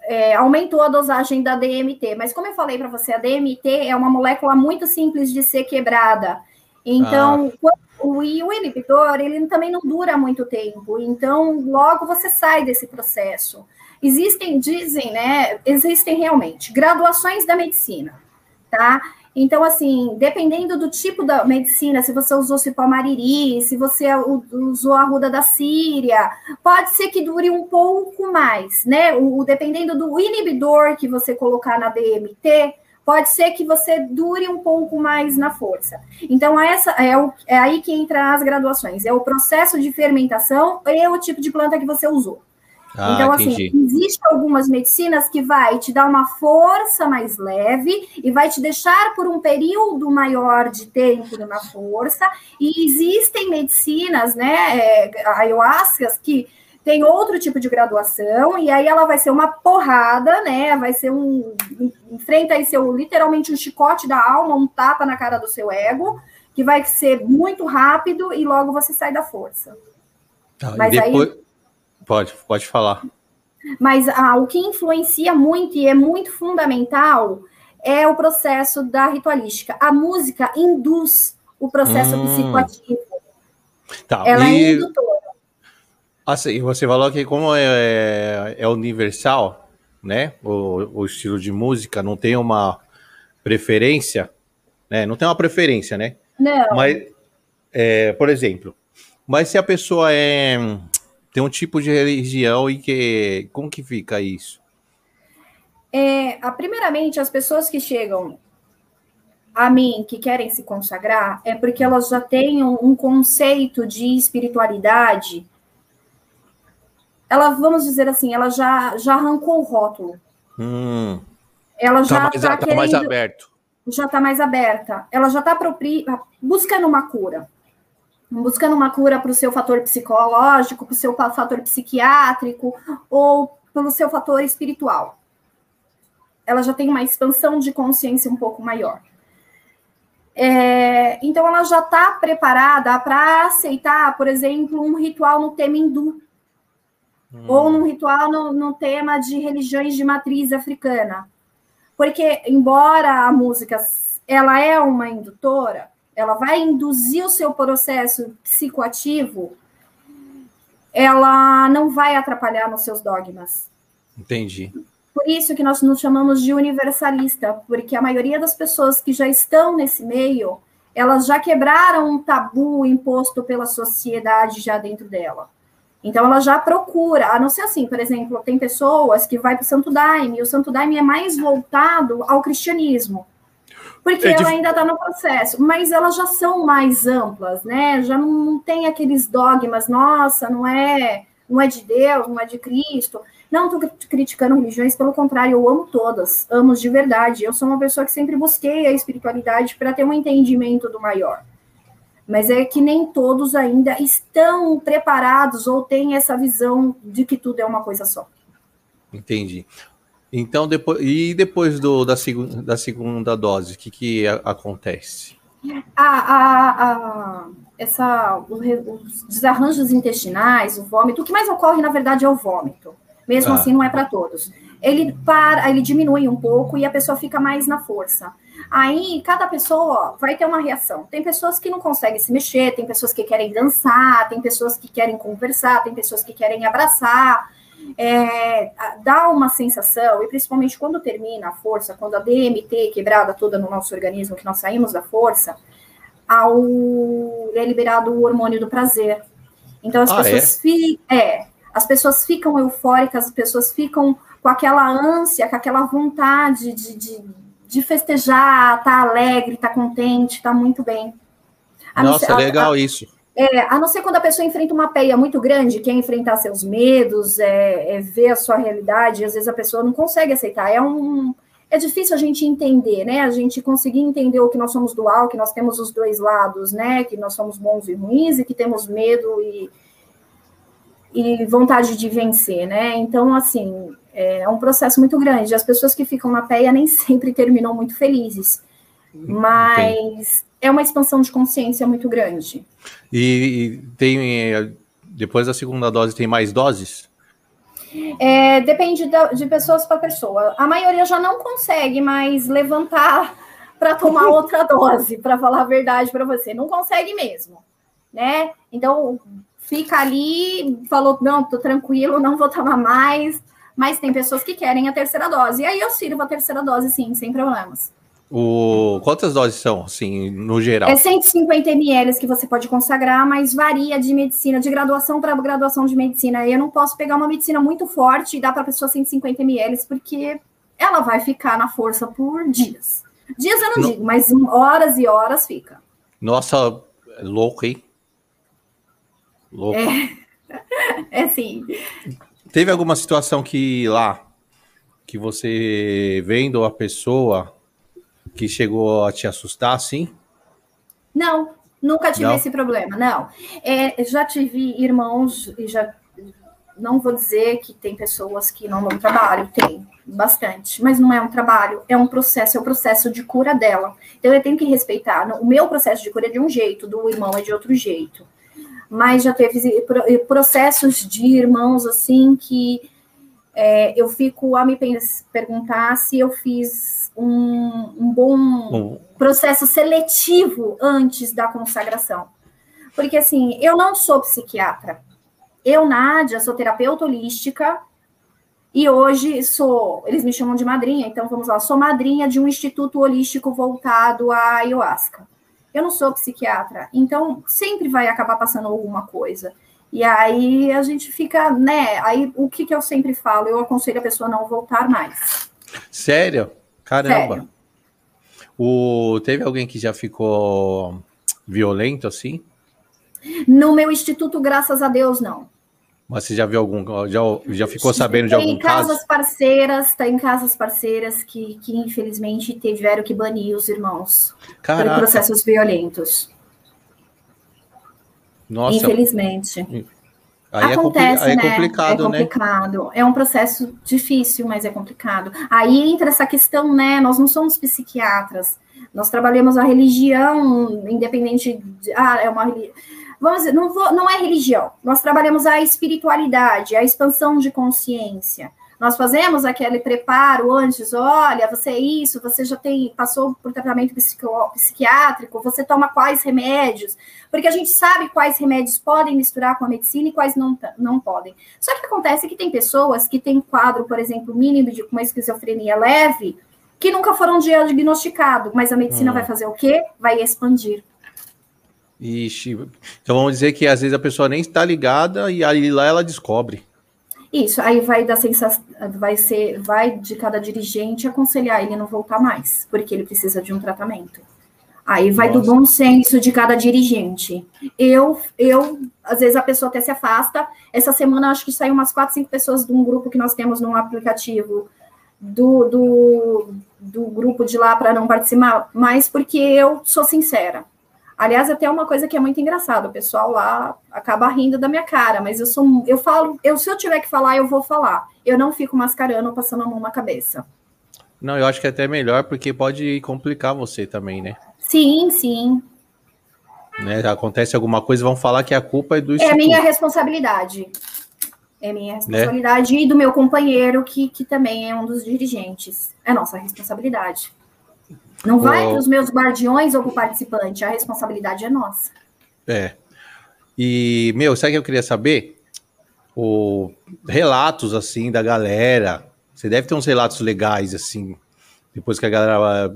é, aumentou a dosagem da DMT. Mas como eu falei para você, a DMT é uma molécula muito simples de ser quebrada. Então, ah. o, o inibidor, ele também não dura muito tempo. Então, logo você sai desse processo. Existem, dizem, né? Existem realmente graduações da medicina, tá? Então, assim, dependendo do tipo da medicina, se você usou cipomariri, se você usou a ruda da Síria, pode ser que dure um pouco mais, né? O, dependendo do inibidor que você colocar na DMT, pode ser que você dure um pouco mais na força. Então, essa é, o, é aí que entra as graduações, é o processo de fermentação e o tipo de planta que você usou. Ah, então, assim, existem algumas medicinas que vai te dar uma força mais leve e vai te deixar por um período maior de tempo na força. E existem medicinas, né, é, ayahuascas, que tem outro tipo de graduação, e aí ela vai ser uma porrada, né? Vai ser um. Enfrenta aí seu literalmente um chicote da alma, um tapa na cara do seu ego, que vai ser muito rápido e logo você sai da força.
Tá, Mas depois... aí Pode, pode falar.
Mas ah, o que influencia muito e é muito fundamental é o processo da ritualística. A música induz o processo hum. psicoativo.
Tá, Ela é e... é indutora. Assim, você falou que como é, é, é universal, né? O, o, estilo de música não tem uma preferência, né? Não tem uma preferência, né?
Não.
Mas, é, por exemplo, mas se a pessoa é tem um tipo de religião e que. Como que fica isso?
É, a, primeiramente, as pessoas que chegam a mim, que querem se consagrar, é porque elas já têm um, conceito de espiritualidade. Ela, vamos dizer assim, ela já, já arrancou o rótulo.
Hum.
Ela já está tá,
tá mais aberto.
Já está mais aberta. Ela já está buscando uma cura buscando uma cura para o seu fator psicológico, para o seu fator psiquiátrico ou pelo seu fator espiritual. Ela já tem uma expansão de consciência um pouco maior. É, então, ela já está preparada para aceitar, por exemplo, um ritual no tema hindu, hum. ou num ritual no, no tema de religiões de matriz africana. Porque, embora a música ela é uma indutora, ela vai induzir o seu processo psicoativo, ela não vai atrapalhar nos seus dogmas.
Entendi.
Por isso que nós nos chamamos de universalista, porque a maioria das pessoas que já estão nesse meio, elas já quebraram um tabu imposto pela sociedade já dentro dela. Então ela já procura, a não ser assim, por exemplo, tem pessoas que vai para o Santo Daime, e o Santo Daime é mais voltado ao cristianismo porque é ela ainda está no processo, mas elas já são mais amplas, né? Já não, não tem aqueles dogmas, nossa, não é, não é de Deus, não é de Cristo. Não estou criticando religiões, pelo contrário, eu amo todas, amo de verdade. Eu sou uma pessoa que sempre busquei a espiritualidade para ter um entendimento do maior. Mas é que nem todos ainda estão preparados ou têm essa visão de que tudo é uma coisa só.
Entendi. Então, depois, e depois do, da, segunda, da segunda dose, o que, que a, acontece?
A, a, a, essa, os desarranjos intestinais, o vômito, o que mais ocorre, na verdade, é o vômito. Mesmo ah. assim, não é para todos. Ele para, ele diminui um pouco e a pessoa fica mais na força. Aí, cada pessoa vai ter uma reação. Tem pessoas que não conseguem se mexer, tem pessoas que querem dançar, tem pessoas que querem conversar, tem pessoas que querem abraçar é, dá uma sensação, e principalmente quando termina a força, quando a DMT quebrada toda no nosso organismo, que nós saímos da força, ao, é liberado o hormônio do prazer. Então as ah, pessoas é? Fi, é, as pessoas ficam eufóricas, as pessoas ficam com aquela ânsia, com aquela vontade de, de, de festejar, tá alegre, tá contente, tá muito bem.
A Nossa, a, legal a, isso.
É, a não ser quando a pessoa enfrenta uma peia muito grande, quer enfrentar seus medos, é, é ver a sua realidade, às vezes a pessoa não consegue aceitar. É um, é difícil a gente entender, né? A gente conseguir entender o que nós somos dual, que nós temos os dois lados, né? Que nós somos bons e ruins e que temos medo e, e vontade de vencer, né? Então, assim, é um processo muito grande. As pessoas que ficam na PEA nem sempre terminam muito felizes, mas Entendi. É uma expansão de consciência muito grande.
E, e tem, depois da segunda dose, tem mais doses?
É, depende de pessoas para pessoa. A maioria já não consegue mais levantar para tomar outra dose, para falar a verdade para você. Não consegue mesmo, né? Então, fica ali, falou, não, tô tranquilo, não vou tomar mais. Mas tem pessoas que querem a terceira dose. E aí eu sirvo a terceira dose, sim, sem problemas.
O... Quantas doses são, assim, no geral?
É 150 ml que você pode consagrar, mas varia de medicina, de graduação para graduação de medicina. Eu não posso pegar uma medicina muito forte e dar para a pessoa 150 ml, porque ela vai ficar na força por dias. Dias eu não, não... digo, mas horas e horas fica.
Nossa, louco, hein?
Louco. É, é sim.
Teve alguma situação que lá, que você vendo a pessoa que chegou a te assustar, assim?
Não, nunca tive não? esse problema, não. É, já tive irmãos e já não vou dizer que tem pessoas que não dão trabalho, tem bastante, mas não é um trabalho, é um processo, é o um processo de cura dela. Então eu tenho que respeitar. O meu processo de cura é de um jeito, do irmão é de outro jeito. Mas já teve processos de irmãos assim que é, eu fico a me perguntar se eu fiz um, um bom processo seletivo antes da consagração. Porque, assim, eu não sou psiquiatra. Eu, Nádia, sou terapeuta holística e hoje sou, eles me chamam de madrinha, então vamos lá, sou madrinha de um instituto holístico voltado à ayahuasca. Eu não sou psiquiatra, então sempre vai acabar passando alguma coisa. E aí a gente fica, né? Aí o que, que eu sempre falo? Eu aconselho a pessoa a não voltar mais.
Sério? Caramba. Sério. O, teve alguém que já ficou violento assim?
No meu instituto, graças a Deus, não.
Mas você já viu algum, já, já ficou sabendo de algum
caso?
Tem casas
parceiras, tem casas parceiras que, que infelizmente tiveram que banir os irmãos Caraca. por processos violentos. Nossa. Infelizmente. Aí Acontece, é, compli é né? complicado, é complicado. Né? É um processo difícil, mas é complicado. Aí entra essa questão, né? Nós não somos psiquiatras. Nós trabalhamos a religião, independente de. Ah, é uma religião. Vamos dizer, não, vou, não é religião. Nós trabalhamos a espiritualidade, a expansão de consciência. Nós fazemos aquele preparo antes, olha, você é isso, você já tem passou por tratamento psiquiátrico, você toma quais remédios, porque a gente sabe quais remédios podem misturar com a medicina e quais não, não podem. Só que acontece que tem pessoas que têm quadro, por exemplo, mínimo de uma esquizofrenia leve, que nunca foram diagnosticados, mas a medicina hum. vai fazer o quê? Vai expandir.
Ixi, então vamos dizer que às vezes a pessoa nem está ligada e aí lá ela descobre.
Isso, aí vai da sensação, vai ser, vai de cada dirigente aconselhar ele não voltar mais, porque ele precisa de um tratamento. Aí vai Nossa. do bom senso de cada dirigente. Eu, eu, às vezes a pessoa até se afasta. Essa semana acho que saiu umas quatro, cinco pessoas de um grupo que nós temos no aplicativo do, do, do grupo de lá para não participar, mas porque eu sou sincera. Aliás, até uma coisa que é muito engraçada, o pessoal lá acaba rindo da minha cara, mas eu sou, eu falo, eu se eu tiver que falar, eu vou falar. Eu não fico mascarando ou passando a mão na cabeça.
Não, eu acho que é até melhor porque pode complicar você também, né?
Sim, sim.
Né, acontece alguma coisa, vão falar que a culpa é do.
É minha responsabilidade. É minha né? responsabilidade né? e do meu companheiro, que, que também é um dos dirigentes. É nossa responsabilidade. Não vai para os meus guardiões ou para o participante, a responsabilidade é nossa.
É. E, meu, sabe o que eu queria saber? O relatos, assim, da galera. Você deve ter uns relatos legais, assim, depois que a galera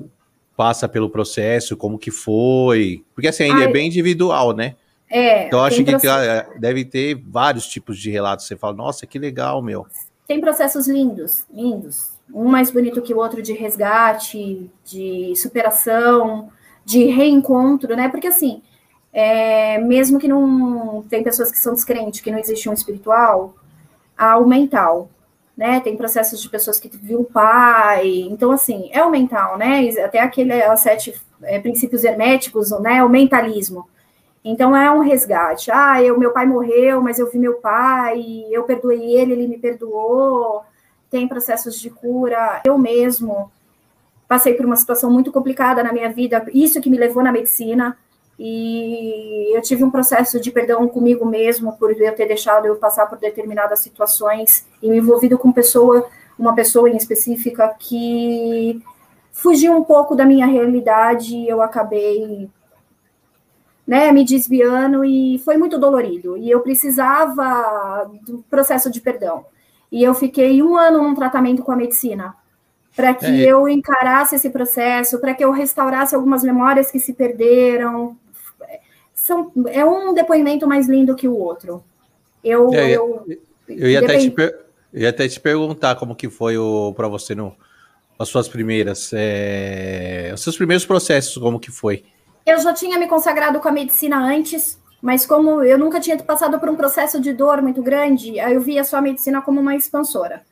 passa pelo processo, como que foi. Porque, assim, ainda é Ai, é bem individual, né?
É.
Então, eu acho que processo... deve ter vários tipos de relatos. Você fala, nossa, que legal, meu.
Tem processos lindos, lindos um mais bonito que o outro de resgate, de superação, de reencontro, né? Porque assim, é, mesmo que não tem pessoas que são descrentes, que não existe um espiritual, há o mental. né? Tem processos de pessoas que viu o pai. Então, assim, é o mental, né? Até aquele sete é, princípios herméticos, né? O mentalismo. Então é um resgate. Ah, eu, meu pai morreu, mas eu vi meu pai, eu perdoei ele, ele me perdoou. Tem processos de cura. Eu mesmo passei por uma situação muito complicada na minha vida, isso que me levou na medicina. E eu tive um processo de perdão comigo mesmo por eu ter deixado eu passar por determinadas situações e me envolvido com pessoa, uma pessoa em específica que fugiu um pouco da minha realidade e eu acabei né, me desviando e foi muito dolorido. E eu precisava do processo de perdão. E eu fiquei um ano num tratamento com a medicina para que é. eu encarasse esse processo, para que eu restaurasse algumas memórias que se perderam, são, é um depoimento mais lindo que o outro. Eu,
é, eu, eu, ia até te, eu ia até te perguntar como que foi para você no, as suas primeiras, é, os seus primeiros processos, como que foi?
Eu já tinha me consagrado com a medicina antes, mas como eu nunca tinha passado por um processo de dor muito grande, aí eu via a medicina como uma expansora.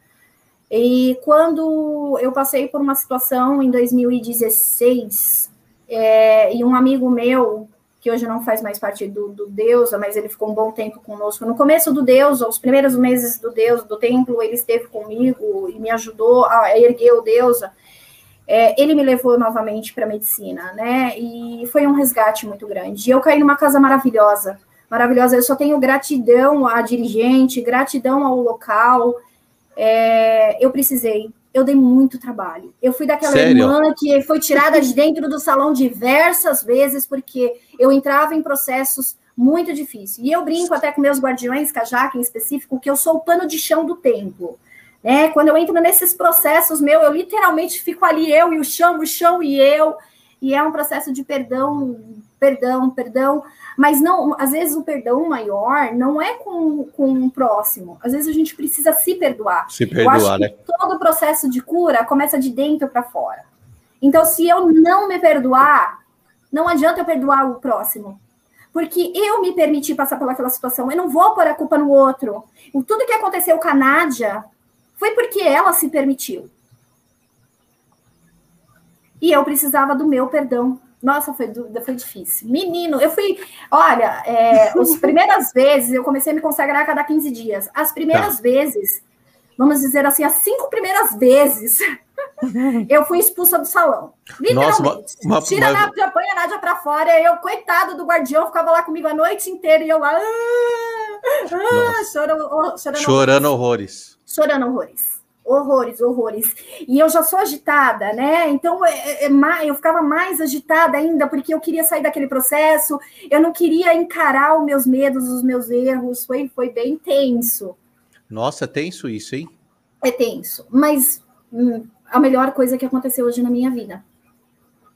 E quando eu passei por uma situação em 2016, é, e um amigo meu que hoje não faz mais parte do, do Deusa, mas ele ficou um bom tempo conosco. No começo do Deus, os primeiros meses do Deus, do templo, ele esteve comigo e me ajudou a erguer o Deusa. É, ele me levou novamente para a medicina, né? E foi um resgate muito grande. E eu caí numa casa maravilhosa, maravilhosa. Eu só tenho gratidão à dirigente, gratidão ao local. É, eu precisei, eu dei muito trabalho. Eu fui daquela Sério? irmã que foi tirada de dentro do salão diversas vezes, porque eu entrava em processos muito difíceis. E eu brinco até com meus guardiões, Jaque em específico, que eu sou o pano de chão do templo. Né? Quando eu entro nesses processos, meu, eu literalmente fico ali, eu e o chão, o chão e eu. E é um processo de perdão, perdão, perdão. Mas não, às vezes o perdão maior não é com, com o próximo. Às vezes a gente precisa se perdoar.
Se perdoar, né?
todo o processo de cura começa de dentro para fora. Então, se eu não me perdoar, não adianta eu perdoar o próximo. Porque eu me permiti passar pelaquela situação. Eu não vou pôr a culpa no outro. Tudo que aconteceu com a Nádia foi porque ela se permitiu. E eu precisava do meu perdão. Nossa, foi, foi difícil. Menino, eu fui. Olha, é, as primeiras vezes eu comecei a me consagrar a cada 15 dias. As primeiras tá. vezes, vamos dizer assim, as cinco primeiras vezes, eu fui expulsa do salão. Literalmente. Nossa, uma, uma, Tira a Nádia, põe a Nádia pra fora. Eu, coitado do guardião, ficava lá comigo a noite inteira e eu lá. Ah, ah, chorando,
chorando, chorando horrores.
Chorando horrores horrores, horrores. E eu já sou agitada, né? Então é, é, é eu ficava mais agitada ainda porque eu queria sair daquele processo, eu não queria encarar os meus medos, os meus erros. Foi, foi bem tenso.
Nossa, é tenso isso, hein?
É tenso, mas hum, a melhor coisa que aconteceu hoje na minha vida.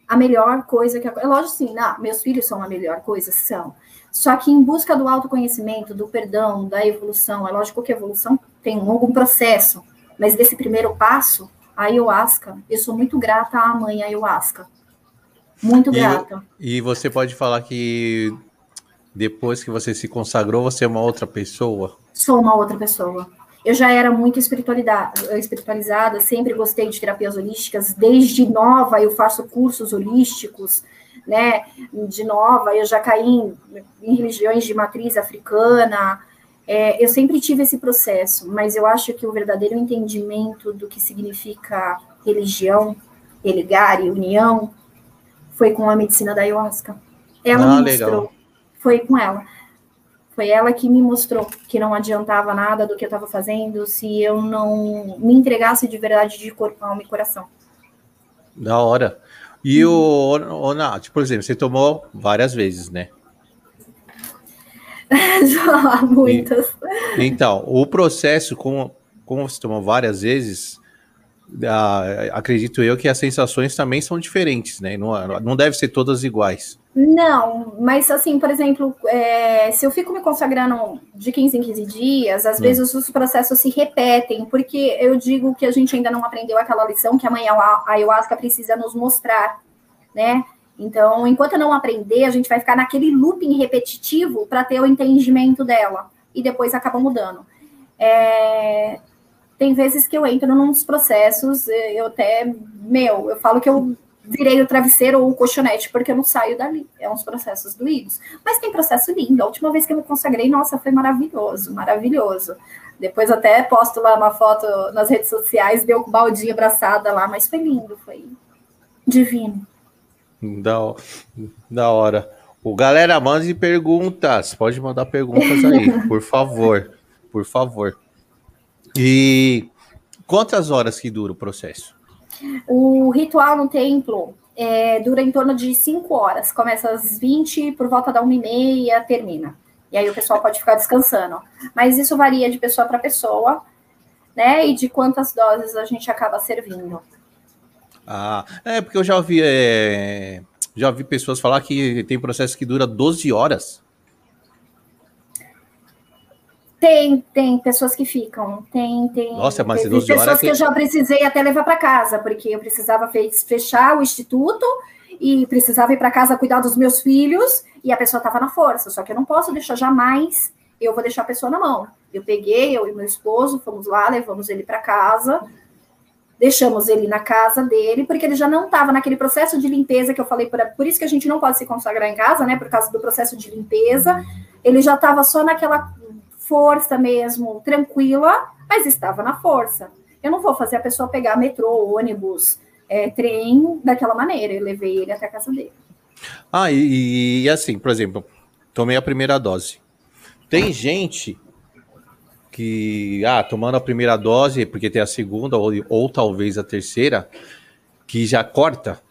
A melhor coisa que. É lógico, sim, não, meus filhos são a melhor coisa, são. Só que em busca do autoconhecimento, do perdão, da evolução, é lógico que a evolução tem algum processo, mas desse primeiro passo, a ayahuasca, eu sou muito grata à mãe ayahuasca. Muito e, grata.
E você pode falar que depois que você se consagrou, você é uma outra pessoa?
Sou uma outra pessoa. Eu já era muito espiritualizada, sempre gostei de terapias holísticas. Desde nova eu faço cursos holísticos, né? De nova eu já caí em, em religiões de matriz africana, é, eu sempre tive esse processo, mas eu acho que o verdadeiro entendimento do que significa religião, religar e união foi com a medicina da ayahuasca. Ela ah, me mostrou, legal. foi com ela. Foi ela que me mostrou que não adiantava nada do que eu estava fazendo se eu não me entregasse de verdade de corpo, alma e coração.
Da hora. E hum. o, o Nath, por exemplo, você tomou várias vezes, né?
Muitas.
E, então, o processo, como, como você tomou várias vezes, acredito eu que as sensações também são diferentes, né? Não, não deve ser todas iguais.
Não, mas assim, por exemplo, é, se eu fico me consagrando de 15 em 15 dias, às hum. vezes os processos se repetem, porque eu digo que a gente ainda não aprendeu aquela lição que amanhã a ayahuasca precisa nos mostrar, né? Então, enquanto eu não aprender, a gente vai ficar naquele looping repetitivo para ter o entendimento dela. E depois acaba mudando. É... tem vezes que eu entro nos processos, eu até, meu, eu falo que eu virei o travesseiro ou o colchonete, porque eu não saio dali. É uns processos doídos. Mas tem processo lindo. A última vez que eu me consagrei, nossa, foi maravilhoso, maravilhoso. Depois até posto lá uma foto nas redes sociais, deu com baldinha abraçada lá, mas foi lindo, foi divino.
Da, da hora. O galera, mande perguntas. Pode mandar perguntas aí, por favor. Por favor. E quantas horas que dura o processo?
O ritual no templo é, dura em torno de 5 horas. Começa às 20, por volta da 1 e meia, termina. E aí o pessoal pode ficar descansando. Mas isso varia de pessoa para pessoa, né? E de quantas doses a gente acaba servindo.
Ah, é porque eu já ouvi, é, já ouvi pessoas falar que tem processo que dura 12 horas.
Tem, tem pessoas que ficam. Tem, tem.
Nossa, mas
12 pessoas horas que eu já precisei até levar para casa, porque eu precisava fechar o instituto e precisava ir para casa cuidar dos meus filhos e a pessoa estava na força. Só que eu não posso deixar jamais, eu vou deixar a pessoa na mão. Eu peguei, eu e meu esposo, fomos lá, levamos ele para casa, deixamos ele na casa dele, porque ele já não estava naquele processo de limpeza que eu falei, por, por isso que a gente não pode se consagrar em casa, né? Por causa do processo de limpeza. Ele já estava só naquela força mesmo, tranquila, mas estava na força. Eu não vou fazer a pessoa pegar metrô, ônibus, é, trem daquela maneira. Eu levei ele até a casa dele.
Ah, e, e assim, por exemplo, tomei a primeira dose. Tem gente que, ah, tomando a primeira dose, porque tem a segunda, ou, ou talvez a terceira, que já corta.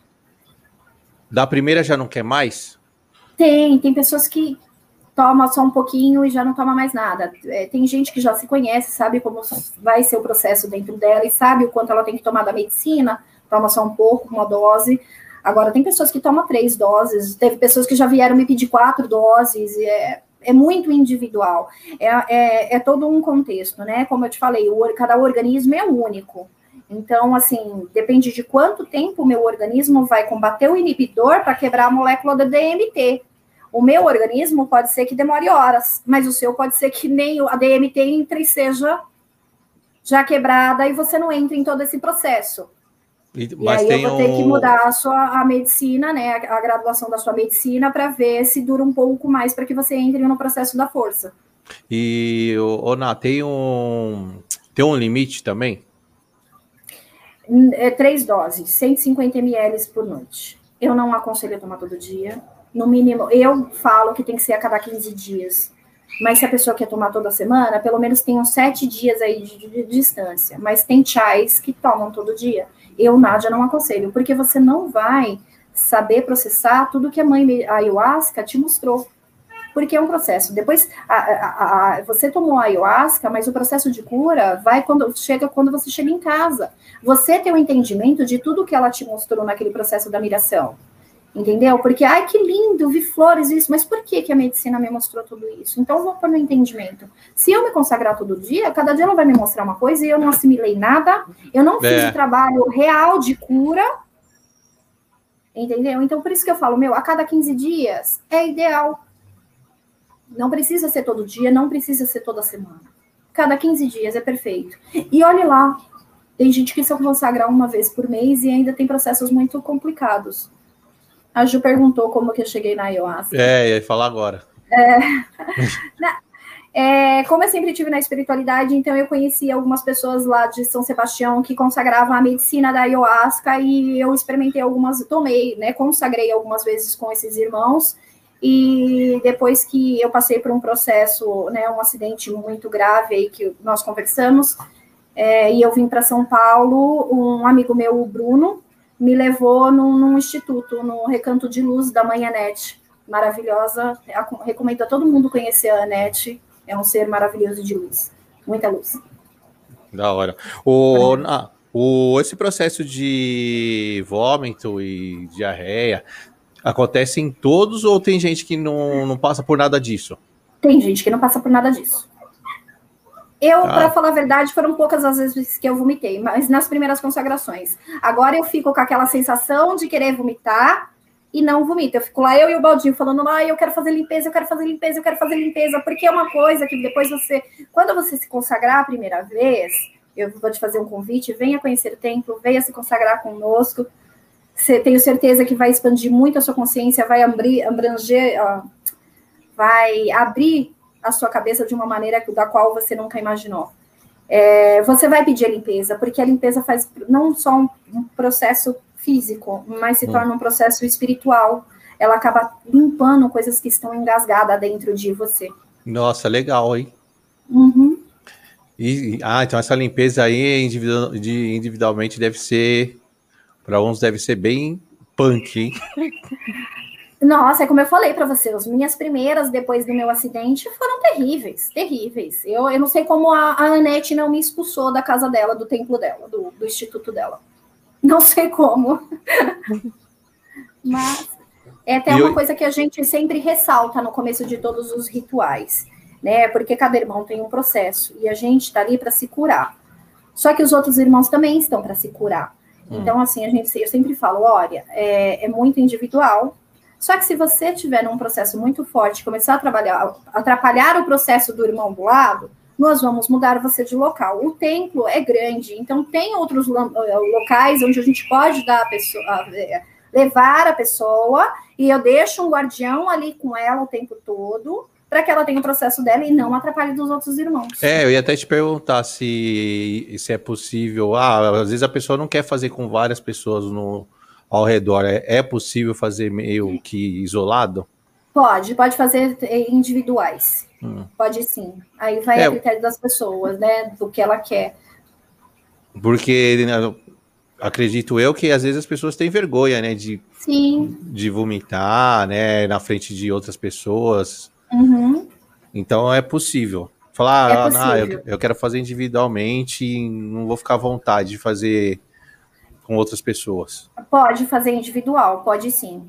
Da primeira já não quer mais?
Tem, tem pessoas que, toma só um pouquinho e já não toma mais nada. É, tem gente que já se conhece, sabe como vai ser o processo dentro dela e sabe o quanto ela tem que tomar da medicina, toma só um pouco, uma dose. Agora, tem pessoas que tomam três doses, teve pessoas que já vieram me pedir quatro doses, é, é muito individual. É, é, é, todo um contexto, né? Como eu te falei, o, cada organismo é único. Então, assim, depende de quanto tempo o meu organismo vai combater o inibidor para quebrar a molécula do DMT. O meu organismo pode ser que demore horas, mas o seu pode ser que nem a DMT entre e seja já quebrada e você não entre em todo esse processo. E, e aí eu vou ter um... que mudar a sua a medicina, né, a, a graduação da sua medicina para ver se dura um pouco mais para que você entre no processo da força.
E, Ona, tem um tem um limite também?
É três doses, 150 ml por noite. Eu não aconselho tomar todo dia no mínimo, eu falo que tem que ser a cada 15 dias. Mas se a pessoa quer tomar toda semana, pelo menos tem uns sete dias aí de, de, de distância. Mas tem chás que tomam todo dia. Eu, Nádia, não aconselho, porque você não vai saber processar tudo que a mãe a ayahuasca te mostrou. Porque é um processo. Depois, a, a, a, você tomou a ayahuasca, mas o processo de cura vai quando chega quando você chega em casa. Você tem o um entendimento de tudo que ela te mostrou naquele processo da miração. Entendeu? Porque, ai, que lindo, vi flores, isso, mas por que, que a medicina me mostrou tudo isso? Então, eu vou pôr no entendimento. Se eu me consagrar todo dia, cada dia ela vai me mostrar uma coisa e eu não assimilei nada, eu não é. fiz o trabalho real de cura, entendeu? Então, por isso que eu falo, meu, a cada 15 dias é ideal. Não precisa ser todo dia, não precisa ser toda semana. Cada 15 dias é perfeito. E olhe lá, tem gente que se consagrar uma vez por mês e ainda tem processos muito complicados. A Ju perguntou como que eu cheguei na ayahuasca.
É, ia falar agora.
É, na, é, como eu sempre tive na espiritualidade, então eu conheci algumas pessoas lá de São Sebastião que consagravam a medicina da ayahuasca e eu experimentei algumas, tomei, né, consagrei algumas vezes com esses irmãos. E depois que eu passei por um processo, né, um acidente muito grave aí que nós conversamos, é, e eu vim para São Paulo, um amigo meu, o Bruno, me levou num, num instituto, no Recanto de Luz da Mãe Anete, maravilhosa. Recomendo a todo mundo conhecer a Anete, é um ser maravilhoso de luz, muita luz.
Da hora. O, ah, o, esse processo de vômito e diarreia acontece em todos ou tem gente que não, não passa por nada disso?
Tem gente que não passa por nada disso. Eu, ah. para falar a verdade, foram poucas as vezes que eu vomitei, mas nas primeiras consagrações. Agora eu fico com aquela sensação de querer vomitar e não vomito. Eu fico lá, eu e o Baldinho, falando, ah, eu quero fazer limpeza, eu quero fazer limpeza, eu quero fazer limpeza, porque é uma coisa que depois você, quando você se consagrar a primeira vez, eu vou te fazer um convite, venha conhecer o templo, venha se consagrar conosco. Você, tenho certeza que vai expandir muito a sua consciência, vai abrir, abranger, ó, vai abrir a sua cabeça de uma maneira da qual você nunca imaginou. É, você vai pedir a limpeza, porque a limpeza faz não só um, um processo físico, mas se hum. torna um processo espiritual. Ela acaba limpando coisas que estão engasgadas dentro de você.
Nossa, legal, hein?
Uhum.
E, ah, então essa limpeza aí individual, de, individualmente deve ser, para uns deve ser bem punk, hein?
Nossa, é como eu falei para você, as minhas primeiras depois do meu acidente foram terríveis, terríveis. Eu, eu não sei como a, a Anete não me expulsou da casa dela, do templo dela, do, do instituto dela. Não sei como. Mas é até uma coisa que a gente sempre ressalta no começo de todos os rituais né? Porque cada irmão tem um processo e a gente está ali para se curar. Só que os outros irmãos também estão para se curar. Hum. Então, assim, a gente, eu sempre falo, olha, é, é muito individual. Só que se você tiver num processo muito forte, começar a trabalhar, atrapalhar o processo do irmão do lado, nós vamos mudar você de local. O templo é grande, então tem outros eh, locais onde a gente pode dar a pessoa, eh, levar a pessoa e eu deixo um guardião ali com ela o tempo todo para que ela tenha o processo dela e não atrapalhe dos outros irmãos.
É, eu ia até te perguntar se, se é possível. Ah, às vezes a pessoa não quer fazer com várias pessoas no, ao redor. É, é possível fazer meio que isolado?
Pode, pode fazer individuais. Hum. Pode sim. Aí vai é, a critério das pessoas, né? Do que ela quer.
Porque né, acredito eu que às vezes as pessoas têm vergonha, né? De,
sim.
de vomitar, né? Na frente de outras pessoas.
Uhum.
Então é possível. Falar, é possível. ah, eu, eu quero fazer individualmente e não vou ficar à vontade de fazer com outras pessoas.
Pode fazer individual, pode sim.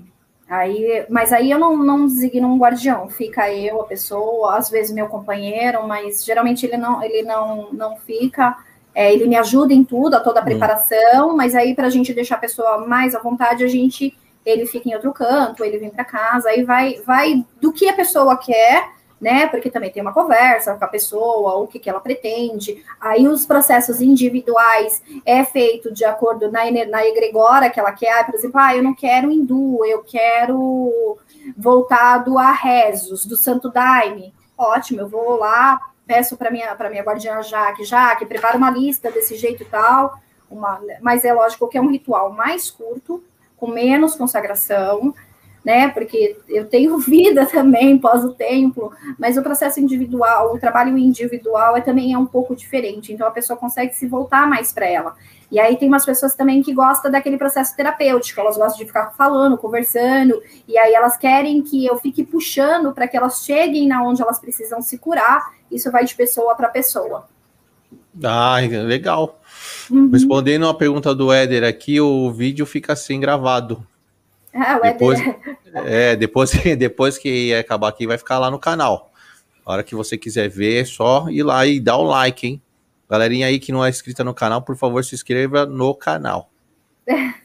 Aí, mas aí eu não, não designo um guardião, fica eu, a pessoa, às vezes meu companheiro, mas geralmente ele não, ele não, não fica. É, ele me ajuda em tudo, a toda a hum. preparação, hum. mas aí para a gente deixar a pessoa mais à vontade, a gente ele fica em outro canto, ele vem para casa, aí vai, vai do que a pessoa quer, né? Porque também tem uma conversa com a pessoa, o que, que ela pretende. Aí os processos individuais é feito de acordo na, na egregora que ela quer. Por exemplo, ah, eu não quero hindu, eu quero voltado a rezos do Santo Daime. Ótimo, eu vou lá, peço para minha para minha guardiã Jaque, Jaque, prepara uma lista desse jeito e tal. Uma, mas é lógico que é um ritual mais curto, com menos consagração, né? Porque eu tenho vida também pós o templo, mas o processo individual, o trabalho individual é também é um pouco diferente. Então a pessoa consegue se voltar mais para ela. E aí tem umas pessoas também que gostam daquele processo terapêutico, elas gostam de ficar falando, conversando, e aí elas querem que eu fique puxando para que elas cheguem na onde elas precisam se curar. Isso vai de pessoa para pessoa.
Ah, legal. Uhum. Respondendo a pergunta do Éder aqui, o vídeo fica assim gravado.
Ah,
depois. É, depois, depois que acabar aqui, vai ficar lá no canal. A hora que você quiser ver, é só ir lá e dar o like, hein? Galerinha aí que não é inscrita no canal, por favor, se inscreva no canal.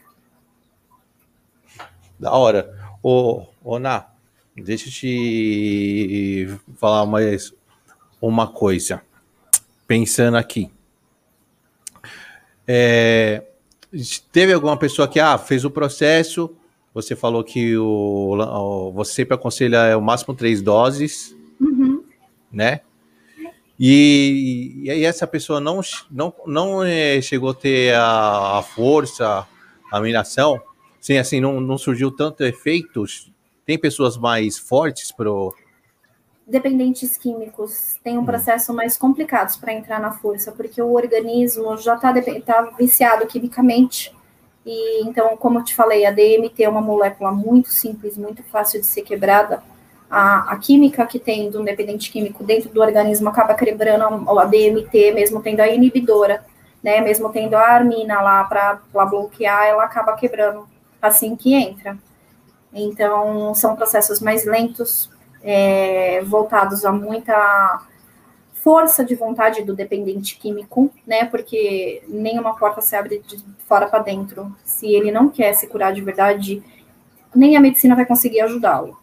da hora. Ô, ô Ná, deixa eu te falar mais uma coisa. Pensando aqui. É, teve alguma pessoa que ah, fez o processo, você falou que o, o você sempre aconselha o máximo três doses,
uhum.
né? E, e aí essa pessoa não, não, não é, chegou a ter a, a força, a miração, sim, assim, não, não surgiu tanto efeitos. Tem pessoas mais fortes pro
dependentes químicos têm um hum. processo mais complicado para entrar na força, porque o organismo já está tá viciado quimicamente. E então, como eu te falei, a DMT é uma molécula muito simples, muito fácil de ser quebrada. A, a química que tem do dependente químico dentro do organismo acaba quebrando a, a DMT, mesmo tendo a inibidora, né? Mesmo tendo a armina lá para bloquear, ela acaba quebrando assim que entra. Então, são processos mais lentos, é, voltados a muita força de vontade do dependente químico, né? Porque nenhuma porta se abre de fora para dentro. Se ele não quer se curar de verdade, nem a medicina vai conseguir ajudá-lo,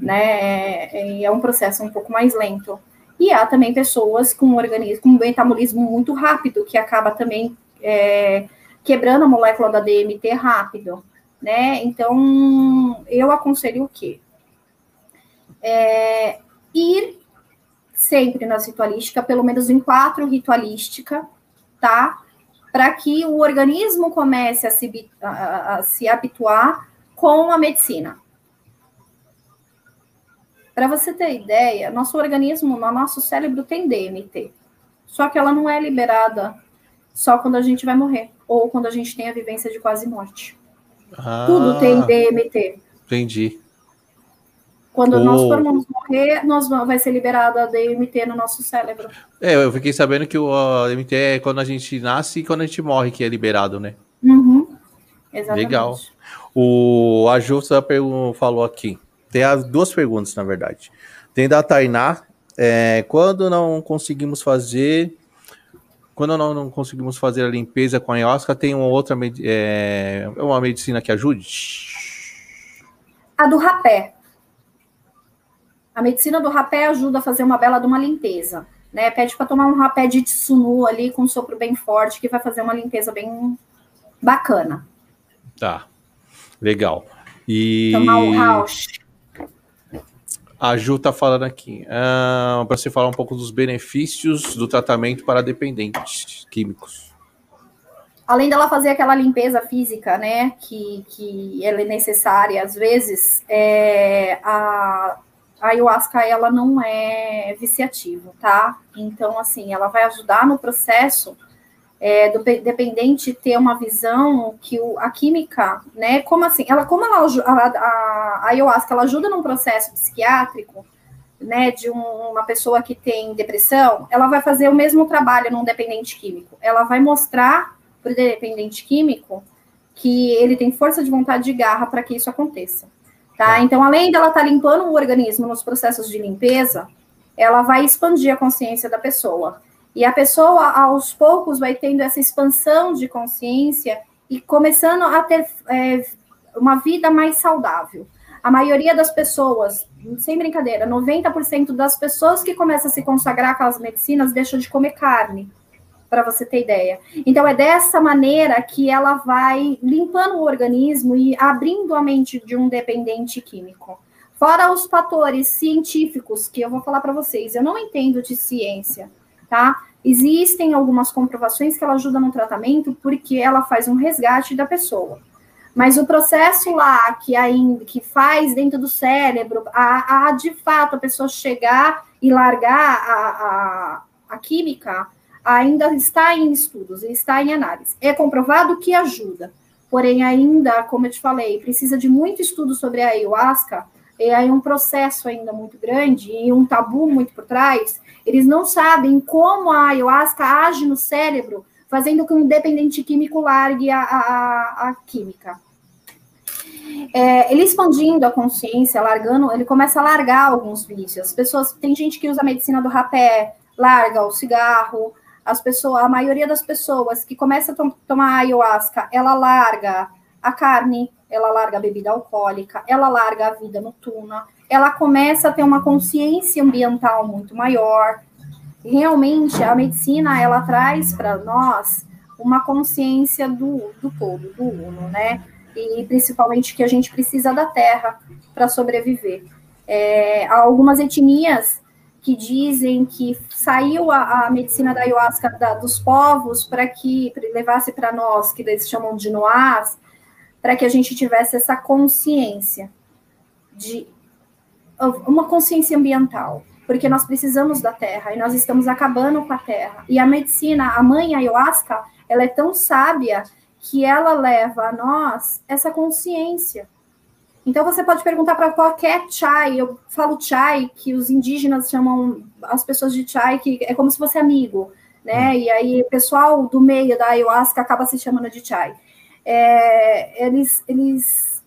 né? É, é, é um processo um pouco mais lento. E há também pessoas com um organismo, com um metabolismo muito rápido, que acaba também é, quebrando a molécula da DMT rápido, né? Então, eu aconselho o quê? É, ir sempre na ritualística, pelo menos em quatro ritualística, tá? Para que o organismo comece a se, a, a se habituar com a medicina. Para você ter ideia, nosso organismo, nosso cérebro tem DMT. Só que ela não é liberada só quando a gente vai morrer ou quando a gente tem a vivência de quase morte. Ah, Tudo tem DMT.
Entendi.
Quando nós formos morrer, nós vai ser liberada a DMT no nosso cérebro.
É, eu fiquei sabendo que o DMT é quando a gente nasce e quando a gente morre que é liberado, né?
Uhum. Exatamente.
Legal. O a Justa falou aqui. Tem as duas perguntas, na verdade. Tem da Tainá. É, quando não conseguimos fazer. Quando não, não, conseguimos fazer a limpeza com a ayahuasca, tem uma outra é, uma medicina que ajude?
A do rapé. A medicina do rapé ajuda a fazer uma bela de uma limpeza. Né? Pede para tomar um rapé de tsunu ali com um sopro bem forte, que vai fazer uma limpeza bem bacana.
Tá. Legal. E...
Tomar o.
A Ju tá falando aqui. Ah, para você falar um pouco dos benefícios do tratamento para dependentes químicos.
Além dela fazer aquela limpeza física, né, que, que ela é necessária às vezes, é, a, a ayahuasca ela não é viciativa, tá? Então, assim, ela vai ajudar no processo é, do dependente ter uma visão que o, a química, né? Como assim? Ela, como ela, a, a, ayahuasca ela ajuda num processo psiquiátrico, né? De um, uma pessoa que tem depressão, ela vai fazer o mesmo trabalho num dependente químico. Ela vai mostrar para o dependente químico que ele tem força de vontade de garra para que isso aconteça. Tá? tá? Então, além dela estar tá limpando o organismo nos processos de limpeza, ela vai expandir a consciência da pessoa. E a pessoa, aos poucos, vai tendo essa expansão de consciência e começando a ter é, uma vida mais saudável. A maioria das pessoas, sem brincadeira, 90% das pessoas que começam a se consagrar com as medicinas deixam de comer carne para você ter ideia. Então, é dessa maneira que ela vai limpando o organismo e abrindo a mente de um dependente químico. Fora os fatores científicos que eu vou falar para vocês, eu não entendo de ciência, tá? Existem algumas comprovações que ela ajuda no tratamento porque ela faz um resgate da pessoa. Mas o processo lá que ainda que faz dentro do cérebro, a, a de fato a pessoa chegar e largar a, a, a química, ainda está em estudos, está em análise. É comprovado que ajuda, porém ainda, como eu te falei, precisa de muito estudo sobre a ayahuasca, é aí um processo ainda muito grande e um tabu muito por trás. Eles não sabem como a ayahuasca age no cérebro, fazendo com que o dependente químico largue a, a, a química. É, ele expandindo a consciência, largando, ele começa a largar alguns vícios. As pessoas, tem gente que usa a medicina do rapé, larga o cigarro, as pessoas, a maioria das pessoas que começa a to tomar ayahuasca, ela larga a carne, ela larga a bebida alcoólica, ela larga a vida noturna, ela começa a ter uma consciência ambiental muito maior. Realmente, a medicina, ela traz para nós uma consciência do, do todo, do uno, né? E principalmente que a gente precisa da terra para sobreviver. É, algumas etnias que dizem que saiu a, a medicina da ayahuasca da, dos povos para que pra levasse para nós, que eles chamam de noás, para que a gente tivesse essa consciência de uma consciência ambiental, porque nós precisamos da terra e nós estamos acabando com a terra. E a medicina, a mãe ayahuasca, ela é tão sábia que ela leva a nós essa consciência então você pode perguntar para qualquer chai, eu falo chai, que os indígenas chamam as pessoas de chai, que é como se fosse amigo, né? Hum. E aí o pessoal do meio da ayahuasca acaba se chamando de chai. É, eles, eles,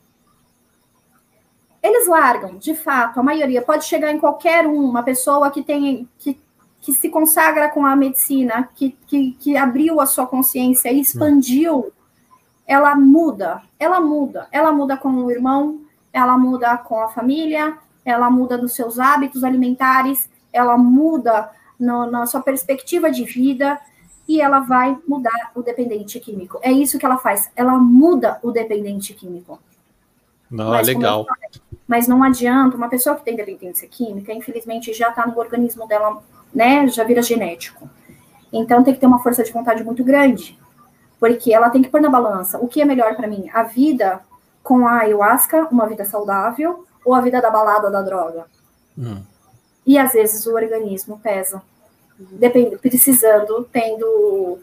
eles largam, de fato, a maioria pode chegar em qualquer um, uma pessoa que tem que, que se consagra com a medicina, que, que, que abriu a sua consciência e expandiu, ela muda, ela muda, ela muda com o irmão, ela muda com a família, ela muda nos seus hábitos alimentares, ela muda no, na sua perspectiva de vida e ela vai mudar o dependente químico. É isso que ela faz, ela muda o dependente químico.
Não, mas, é legal.
Falei, mas não adianta, uma pessoa que tem dependência química, infelizmente, já está no organismo dela, né, já vira genético. Então tem que ter uma força de vontade muito grande, porque ela tem que pôr na balança o que é melhor para mim, a vida com a ayahuasca, uma vida saudável, ou a vida da balada da droga. Hum. E às vezes o organismo pesa, depend, precisando, tendo.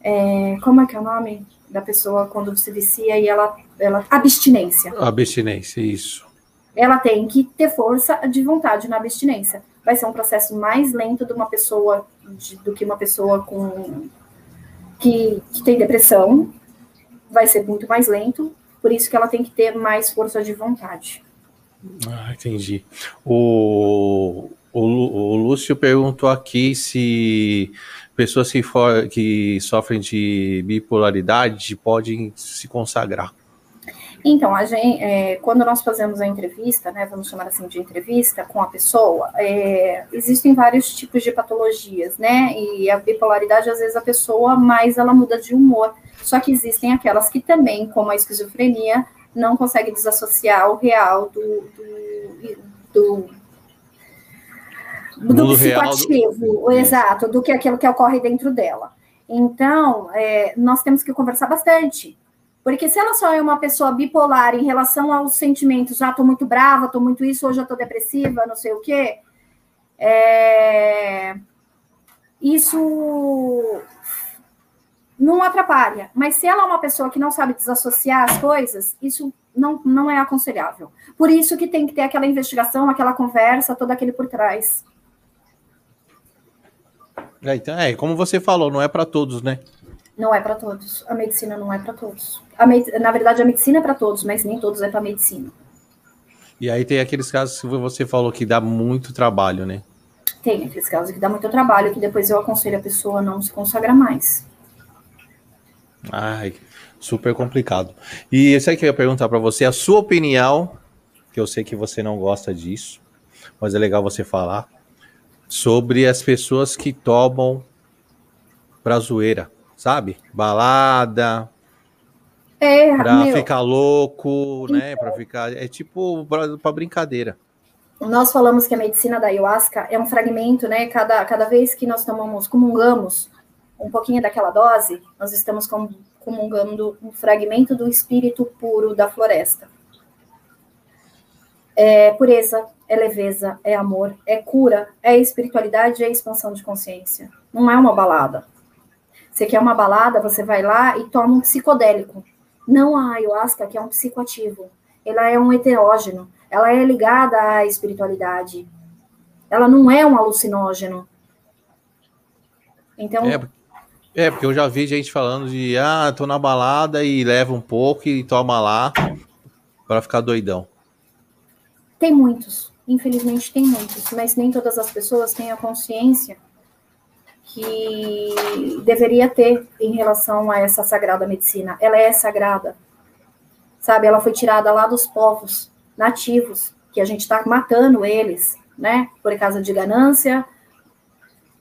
É, como é que é o nome da pessoa quando se vicia e ela. ela abstinência.
Abstinência, isso.
Ela tem que ter força de vontade na abstinência. Vai ser um processo mais lento de uma pessoa de, do que uma pessoa com que, que tem depressão. Vai ser muito mais lento, por isso que ela tem que ter mais força de vontade.
Ah, entendi. O, o, o Lúcio perguntou aqui se pessoas que, for, que sofrem de bipolaridade podem se consagrar.
Então, a gente, é, quando nós fazemos a entrevista, né, vamos chamar assim de entrevista com a pessoa, é, existem vários tipos de patologias, né? E a bipolaridade, às vezes, a pessoa mais ela muda de humor. Só que existem aquelas que também, como a esquizofrenia, não consegue desassociar o real do, do, do, do psicoativo, do... exato, do que aquilo que ocorre dentro dela. Então, é, nós temos que conversar bastante. Porque se ela só é uma pessoa bipolar em relação aos sentimentos, ah, estou muito brava, estou muito isso, hoje eu estou depressiva, não sei o quê, é... isso não atrapalha. Mas se ela é uma pessoa que não sabe desassociar as coisas, isso não, não é aconselhável. Por isso que tem que ter aquela investigação, aquela conversa, todo aquele por trás.
É, então, é, como você falou, não é para todos, né?
Não é para todos. A medicina não é para todos. Med... Na verdade, a medicina é para todos, mas nem todos é para medicina.
E aí tem aqueles casos que você falou que dá muito trabalho, né?
Tem aqueles casos que dá muito trabalho, que depois eu aconselho a pessoa a não se consagrar mais.
Ai, super complicado. E isso aí que eu ia perguntar para você, a sua opinião, que eu sei que você não gosta disso, mas é legal você falar, sobre as pessoas que tomam pra zoeira, sabe? Balada,
é,
pra meu, ficar louco, então, né? Pra ficar. É tipo pra, brincadeira.
Nós falamos que a medicina da ayahuasca é um fragmento, né? Cada, cada vez que nós tomamos, comungamos um pouquinho daquela dose, nós estamos comungando um fragmento do espírito puro da floresta. É pureza, é leveza, é amor, é cura, é espiritualidade, é expansão de consciência. Não é uma balada. Você quer uma balada, você vai lá e toma um psicodélico. Não a ayahuasca, que é um psicoativo. Ela é um heterógeno. Ela é ligada à espiritualidade. Ela não é um alucinógeno.
Então, é, é, porque eu já vi gente falando de, ah, tô na balada e leva um pouco e toma lá para ficar doidão.
Tem muitos, infelizmente tem muitos, mas nem todas as pessoas têm a consciência que deveria ter em relação a essa sagrada medicina. Ela é sagrada, sabe? Ela foi tirada lá dos povos nativos, que a gente está matando eles, né? Por causa de ganância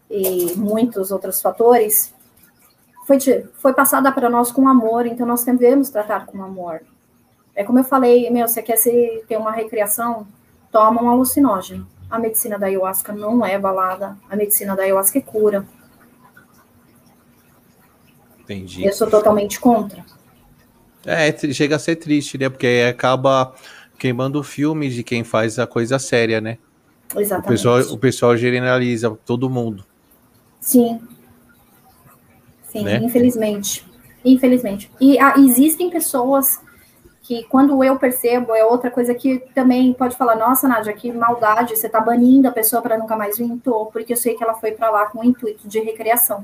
e muitos outros fatores foi, foi passada para nós com amor, então nós devemos tratar com amor. É como eu falei, meu, você quer se, ter uma recreação? Toma um alucinógeno. A medicina da ayahuasca não é balada, a medicina da ayahuasca é cura.
Entendi.
Eu sou totalmente contra.
É, chega a ser triste, né? Porque acaba queimando filmes de quem faz a coisa séria, né?
Exatamente.
O pessoal, o pessoal generaliza todo mundo.
Sim, Sim, né? infelizmente. Infelizmente. E ah, existem pessoas que, quando eu percebo, é outra coisa que também pode falar: nossa, Nádia, que maldade, você tá banindo a pessoa para nunca mais vir. Tô, porque eu sei que ela foi para lá com o intuito de recreação.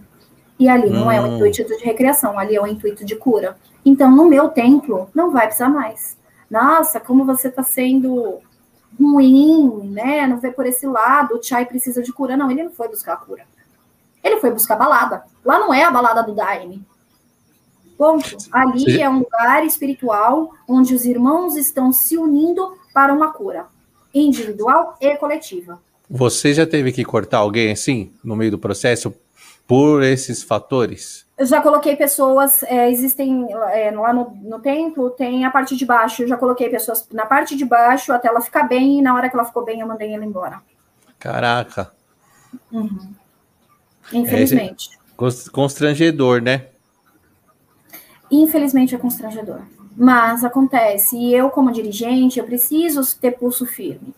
E ali hum. não é o hum. intuito de recreação, ali é o intuito de cura. Então, no meu templo, não vai precisar mais. Nossa, como você está sendo ruim, né? Não vê por esse lado, o Chai precisa de cura. Não, ele não foi buscar a cura. Ele foi buscar balada. Lá não é a balada do Daime. Ponto. Ali Sim. é um lugar espiritual onde os irmãos estão se unindo para uma cura individual e coletiva.
Você já teve que cortar alguém assim no meio do processo por esses fatores?
Eu já coloquei pessoas, é, existem é, lá no, no templo, tem a parte de baixo. Eu já coloquei pessoas na parte de baixo até ela ficar bem, e na hora que ela ficou bem, eu mandei ela embora.
Caraca.
Uhum. Infelizmente.
É, constrangedor, né?
Infelizmente é constrangedor. Mas acontece, e eu, como dirigente, eu preciso ter pulso firme.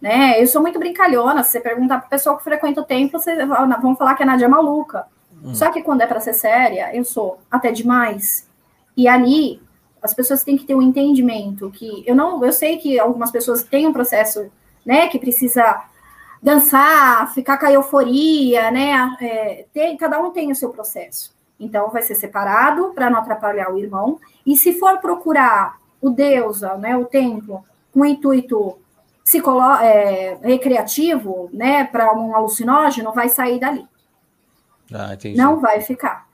Né? Eu sou muito brincalhona. Se você perguntar para pessoa que frequenta o templo, vocês vão falar que a Nádia é maluca. Hum. Só que quando é para ser séria, eu sou até demais. E ali, as pessoas têm que ter um entendimento que eu não, eu sei que algumas pessoas têm um processo, né, que precisa dançar, ficar com a euforia, né? É, tem, cada um tem o seu processo. Então, vai ser separado para não atrapalhar o irmão. E se for procurar o deusa, né, o templo, com o intuito é, recreativo, né, para um alucinógeno, vai sair dali. Ah, não vai ficar.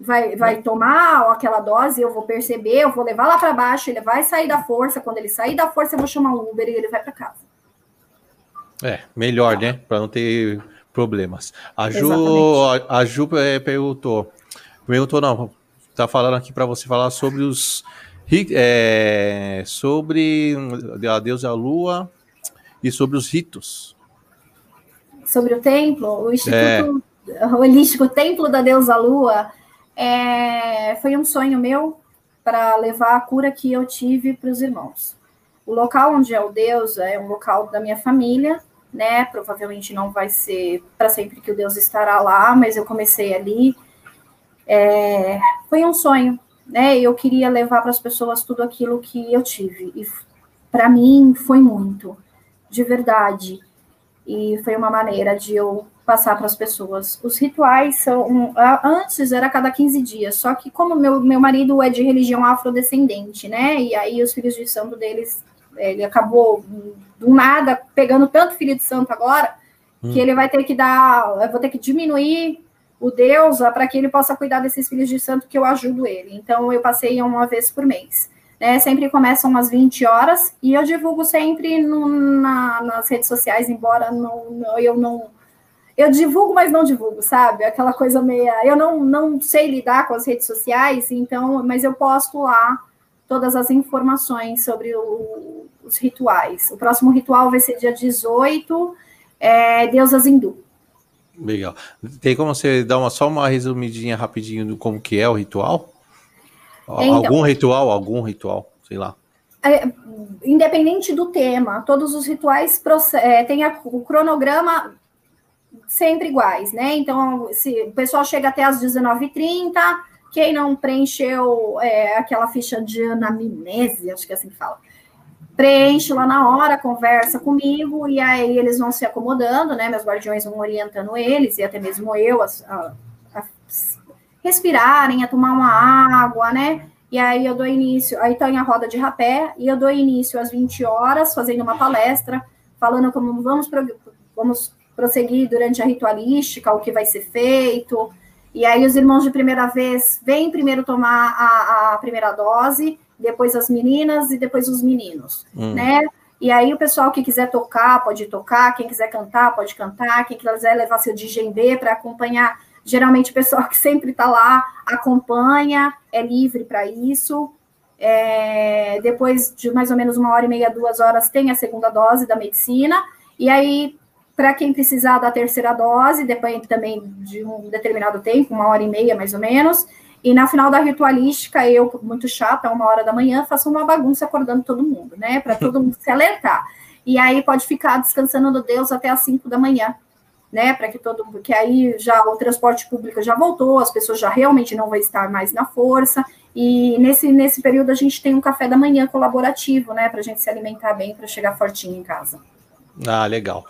Vai, vai tomar aquela dose, eu vou perceber, eu vou levar lá para baixo, ele vai sair da força. Quando ele sair da força, eu vou chamar um Uber e ele vai para casa.
É, melhor, né? Para não ter problemas. A Ju, a, a Ju é, perguntou, perguntou não, tá falando aqui para você falar sobre os é, sobre a deusa Lua e sobre os ritos.
Sobre o templo, o Instituto é. Holístico Templo da Deusa Lua, é, foi um sonho meu para levar a cura que eu tive para os irmãos. O local onde é o Deus é um local da minha família, né? Provavelmente não vai ser para sempre que o Deus estará lá, mas eu comecei ali. É, foi um sonho, né? Eu queria levar para as pessoas tudo aquilo que eu tive e para mim foi muito, de verdade. E foi uma maneira de eu passar para as pessoas. Os rituais são antes era cada 15 dias, só que como meu, meu marido é de religião afrodescendente, né? E aí os filhos de santo deles ele acabou do nada pegando tanto filho de santo agora hum. que ele vai ter que dar, eu vou ter que diminuir o Deus para que ele possa cuidar desses filhos de santo que eu ajudo ele. Então eu passei uma vez por mês. Né, sempre começam umas 20 horas e eu divulgo sempre no, na, nas redes sociais, embora não, não, eu não. Eu divulgo, mas não divulgo, sabe? Aquela coisa meia. Eu não, não sei lidar com as redes sociais, então, mas eu posto lá todas as informações sobre o, os rituais. O próximo ritual vai ser dia 18, é, Deusas Hindu.
Legal. Tem como você dar uma, só uma resumidinha rapidinho do como que é o ritual? Então, algum ritual, algum ritual, sei lá.
É, independente do tema, todos os rituais é, têm o cronograma sempre iguais, né? Então, se o pessoal chega até as 19h30, quem não preencheu é, aquela ficha de anamnese, acho que é assim que fala, preenche lá na hora, conversa comigo, e aí eles vão se acomodando, né? Meus guardiões vão orientando eles, e até mesmo eu, a, a, a respirarem, a tomar uma água, né? E aí eu dou início, aí tá em a roda de rapé, e eu dou início às 20 horas, fazendo uma palestra, falando como vamos, vamos prosseguir durante a ritualística, o que vai ser feito, e aí os irmãos de primeira vez vêm primeiro tomar a, a primeira dose, depois as meninas e depois os meninos, hum. né? E aí o pessoal que quiser tocar pode tocar, quem quiser cantar pode cantar, quem quiser levar seu djembe para acompanhar, geralmente o pessoal que sempre está lá acompanha, é livre para isso. É, depois de mais ou menos uma hora e meia, duas horas, tem a segunda dose da medicina, e aí para quem precisar da terceira dose, depende também de um determinado tempo, uma hora e meia mais ou menos. E na final da ritualística, eu, muito chata, uma hora da manhã, faço uma bagunça acordando todo mundo, né? Para todo mundo se alertar. E aí pode ficar descansando no Deus até as 5 da manhã, né? Para que todo mundo. Que aí já o transporte público já voltou, as pessoas já realmente não vão estar mais na força. E nesse, nesse período a gente tem um café da manhã colaborativo, né? Para a gente se alimentar bem, para chegar fortinho em casa.
Ah, legal.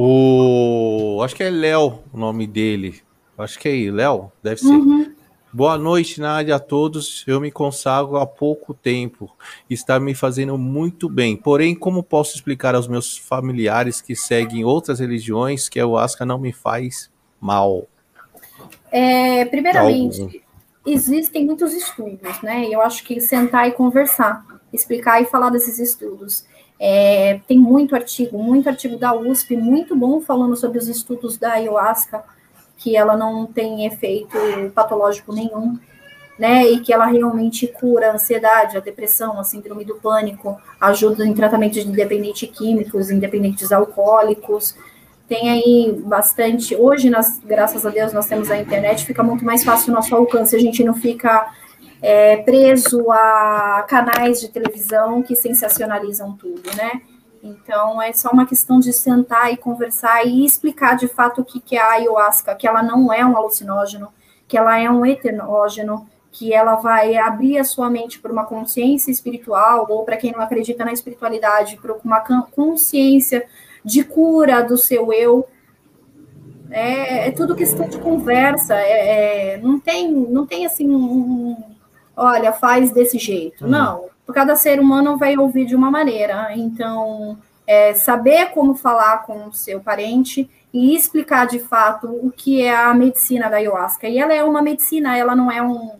O. Acho que é Léo o nome dele. Acho que é Léo, deve ser. Uhum. Boa noite, Nádia, a todos. Eu me consagro há pouco tempo. Está me fazendo muito bem. Porém, como posso explicar aos meus familiares que seguem outras religiões que a ayahuasca não me faz mal?
É, primeiramente, Algum. existem muitos estudos, né? Eu acho que sentar e conversar, explicar e falar desses estudos. É, tem muito artigo, muito artigo da USP, muito bom falando sobre os estudos da ayahuasca, que ela não tem efeito patológico nenhum, né? E que ela realmente cura a ansiedade, a depressão, a síndrome do pânico, ajuda em tratamento de independentes químicos, independentes alcoólicos. Tem aí bastante. Hoje, nós, graças a Deus, nós temos a internet, fica muito mais fácil o nosso alcance, a gente não fica é, preso a canais de televisão que sensacionalizam tudo, né? Então, é só uma questão de sentar e conversar e explicar de fato o que, que é a ayahuasca, que ela não é um alucinógeno, que ela é um etenógeno, que ela vai abrir a sua mente para uma consciência espiritual, ou para quem não acredita na espiritualidade, para uma consciência de cura do seu eu. É, é tudo questão de conversa, é, é, não, tem, não tem assim um, olha, faz desse jeito. Uhum. Não, cada ser humano vai ouvir de uma maneira. Então, é, saber como falar com o seu parente e explicar de fato o que é a medicina da ayahuasca. E ela é uma medicina, ela não é um,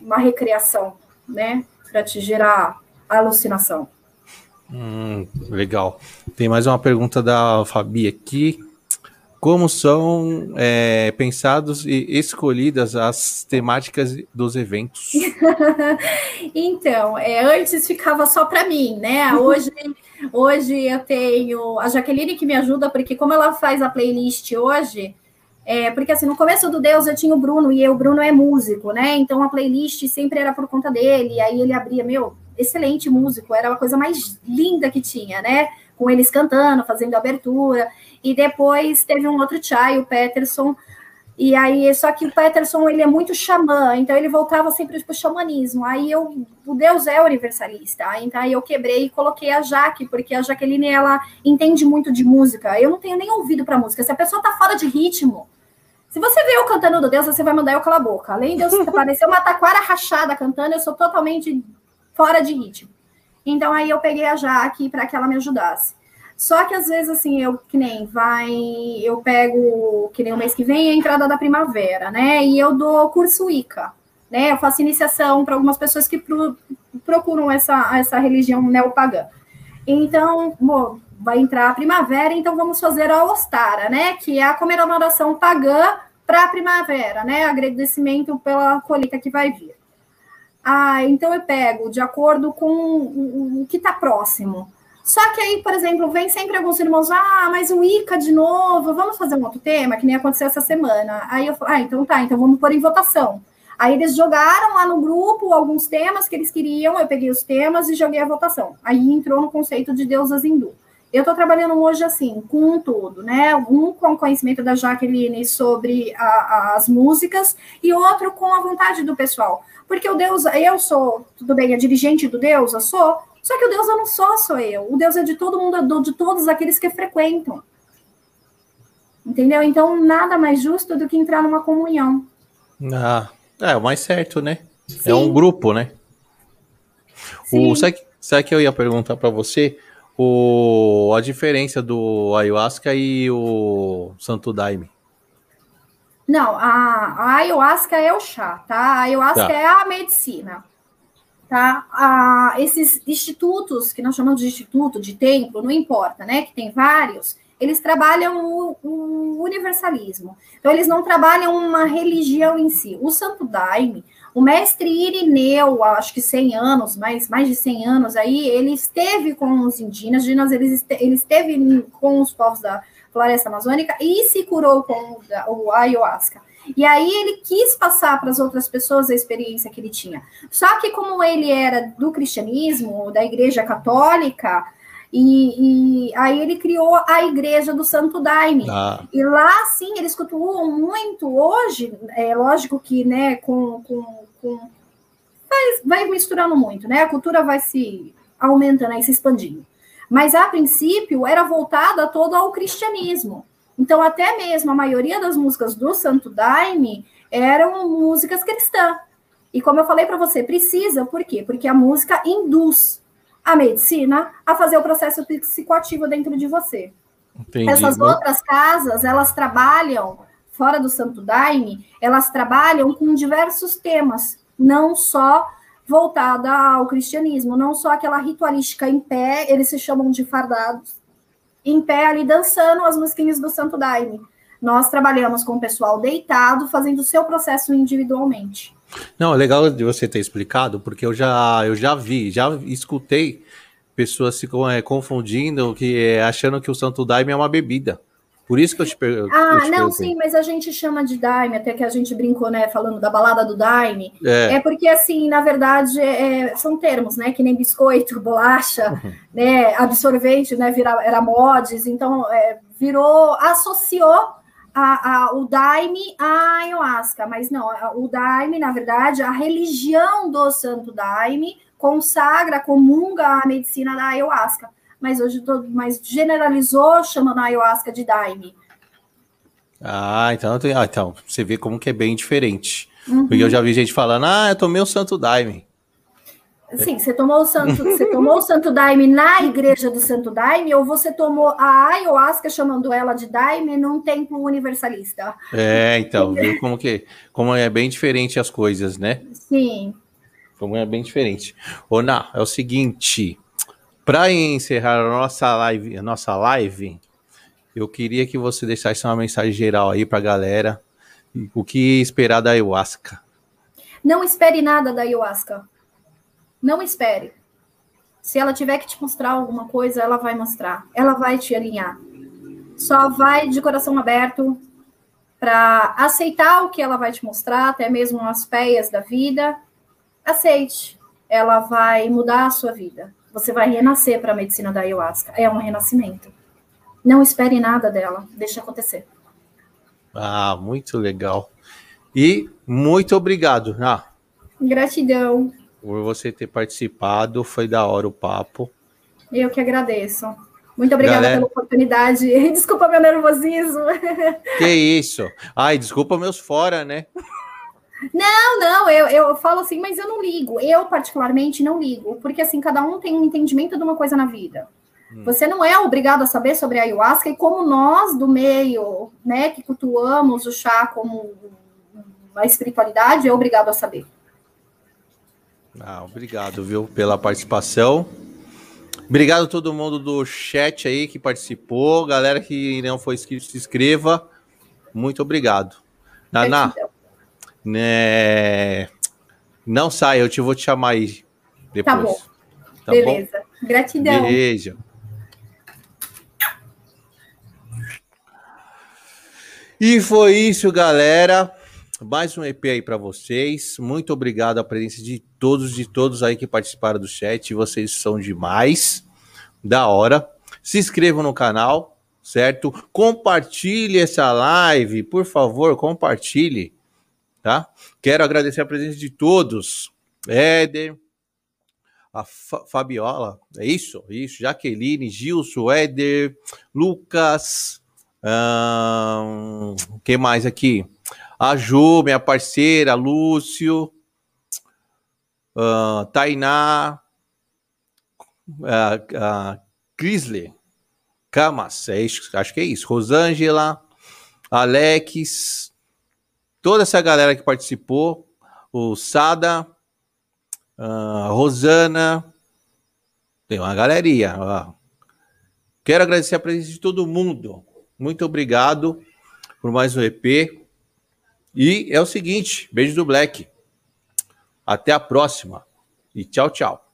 uma recreação, né? Para te gerar alucinação.
Hum, legal. Tem mais uma pergunta da Fabi aqui como são é, pensados e escolhidas as temáticas dos eventos?
então, é, antes ficava só para mim, né? Hoje, hoje eu tenho a Jaqueline que me ajuda, porque como ela faz a playlist hoje, é, porque assim, no começo do Deus eu tinha o Bruno, e eu, o Bruno é músico, né? Então a playlist sempre era por conta dele, aí ele abria, meu, excelente músico, era a coisa mais linda que tinha, né? Com eles cantando, fazendo abertura. E depois teve um outro Chai, o Peterson. E aí, só que o Peterson, ele é muito xamã, então ele voltava sempre para o xamanismo. Aí eu, o Deus é universalista. Então aí eu quebrei e coloquei a Jaque, porque a Jaqueline, ela entende muito de música. Eu não tenho nem ouvido para música. Se a pessoa tá fora de ritmo, se você vê eu cantando do Deus, você vai mandar eu calar a boca. Além de eu parecer uma taquara rachada cantando, eu sou totalmente fora de ritmo. Então aí eu peguei a Jaque para que ela me ajudasse. Só que às vezes, assim, eu que nem vai, eu pego, que nem o mês que vem, a entrada da primavera, né? E eu dou curso Ica, né? Eu faço iniciação para algumas pessoas que pro, procuram essa, essa religião neopagã. Então, bom, vai entrar a primavera, então vamos fazer a Ostara, né? Que é a comemoração pagã para a primavera, né? Agradecimento pela colheita que vai vir. Ah, então eu pego de acordo com o, o que está próximo. Só que aí, por exemplo, vem sempre alguns irmãos, ah, mas o Ica de novo, vamos fazer um outro tema, que nem aconteceu essa semana. Aí eu falo, ah, então tá, então vamos pôr em votação. Aí eles jogaram lá no grupo alguns temas que eles queriam, eu peguei os temas e joguei a votação. Aí entrou no conceito de deusas hindu. Eu estou trabalhando hoje assim, com um todo, né? Um com o conhecimento da Jaqueline sobre a, as músicas e outro com a vontade do pessoal. Porque o Deus, eu sou, tudo bem, a dirigente do Deus, eu sou, só que o Deus eu não só sou eu, o Deus é de todo mundo, de todos aqueles que frequentam. Entendeu? Então, nada mais justo do que entrar numa comunhão.
Ah, é o mais certo, né? Sim. É um grupo, né? O, sabe, sabe que eu ia perguntar para você? O, a diferença do ayahuasca e o Santo Daime.
Não, a, a ayahuasca é o chá, tá? A ayahuasca tá. é a medicina tá? Ah, esses institutos, que nós chamamos de instituto, de templo, não importa, né? Que tem vários, eles trabalham o, o, universalismo. Então, eles não trabalham uma religião em si. O Santo Daime, o mestre Irineu, acho que 100 anos, mais, mais de 100 anos aí, ele esteve com os indígenas, ele, ele esteve com os povos da floresta amazônica e se curou com o ayahuasca. E aí ele quis passar para as outras pessoas a experiência que ele tinha. Só que como ele era do cristianismo, da igreja católica, e, e, aí ele criou a igreja do Santo Daime. Ah. E lá, sim, eles cultuam muito hoje, é lógico que, né, com, com, com vai, vai misturando muito, né? A cultura vai se aumentando e se expandindo. Mas a princípio era voltada todo ao cristianismo. Então, até mesmo a maioria das músicas do Santo Daime eram músicas cristãs. E como eu falei para você, precisa, por quê? Porque a música induz a medicina a fazer o processo psicoativo dentro de você. Entendi, Essas né? outras casas, elas trabalham, fora do Santo Daime, elas trabalham com diversos temas, não só voltada ao cristianismo, não só aquela ritualística em pé, eles se chamam de fardados, em pé ali dançando as musiquinhas do Santo Daime. Nós trabalhamos com o pessoal deitado, fazendo o seu processo individualmente.
Não, é legal de você ter explicado, porque eu já, eu já vi, já escutei pessoas se é, confundindo, que é, achando que o Santo Daime é uma bebida. Por isso que eu te pergunto.
Ah, te não, sim, mas a gente chama de Daime, até que a gente brincou, né, falando da balada do Daime. É, é porque, assim, na verdade, é, são termos, né, que nem biscoito, bolacha, né, absorvente, né, vira, era mods, então é, virou, associou a, a, o Daime à ayahuasca, mas não, o Daime, na verdade, a religião do Santo Daime consagra, comunga a medicina da ayahuasca mas hoje todo, mas generalizou chamando a ayahuasca de daime.
Ah, então, ah, então você vê como que é bem diferente. Uhum. Porque eu já vi gente falando, ah, eu tomei o santo daime.
Sim, você tomou o santo, você tomou o santo daime na igreja do santo daime ou você tomou a ayahuasca chamando ela de daime num templo universalista?
É, então, viu como que como é bem diferente as coisas, né?
Sim.
Como é bem diferente. Ô, Ná, é o seguinte, para encerrar a nossa live, a nossa live, eu queria que você deixasse uma mensagem geral aí para a galera. O que esperar da ayahuasca?
Não espere nada da ayahuasca. Não espere. Se ela tiver que te mostrar alguma coisa, ela vai mostrar. Ela vai te alinhar. Só vai de coração aberto para aceitar o que ela vai te mostrar, até mesmo as peias da vida. Aceite. Ela vai mudar a sua vida. Você vai renascer para a medicina da ayahuasca. É um renascimento. Não espere nada dela, deixe acontecer.
Ah, muito legal. E muito obrigado, ah.
Gratidão.
Por você ter participado, foi da hora o papo.
Eu que agradeço. Muito obrigada Galera... pela oportunidade. Desculpa meu nervosismo.
Que isso. Ai, desculpa meus fora, né?
Não, não, eu, eu falo assim, mas eu não ligo. Eu, particularmente, não ligo, porque assim, cada um tem um entendimento de uma coisa na vida. Hum. Você não é obrigado a saber sobre a ayahuasca, e como nós do meio, né, que cultuamos o chá como a espiritualidade, é obrigado a saber.
Ah, obrigado, viu, pela participação. Obrigado a todo mundo do chat aí que participou. Galera que não foi inscrito, se inscreva. Muito obrigado. Naná, né? Não sai, eu te vou te chamar aí depois. Tá bom.
Tá Beleza. Bom? Gratidão.
Beijo. E foi isso, galera. Mais um EP aí para vocês. Muito obrigado a presença de todos de todos aí que participaram do chat. Vocês são demais. Da hora. Se inscrevam no canal, certo? Compartilhe essa live, por favor, compartilhe tá? Quero agradecer a presença de todos. Éder, a Fabiola, é isso? Isso, Jaqueline, Gilson, Éder, Lucas, hum, quem mais aqui? A Ju, minha parceira, Lúcio, uh, Tainá, uh, uh, Crisley, Camas, é isso, acho que é isso, Rosângela, Alex, toda essa galera que participou, o Sada, a Rosana, tem uma galeria. Ó. Quero agradecer a presença de todo mundo. Muito obrigado por mais um EP. E é o seguinte, beijo do Black. Até a próxima e tchau, tchau.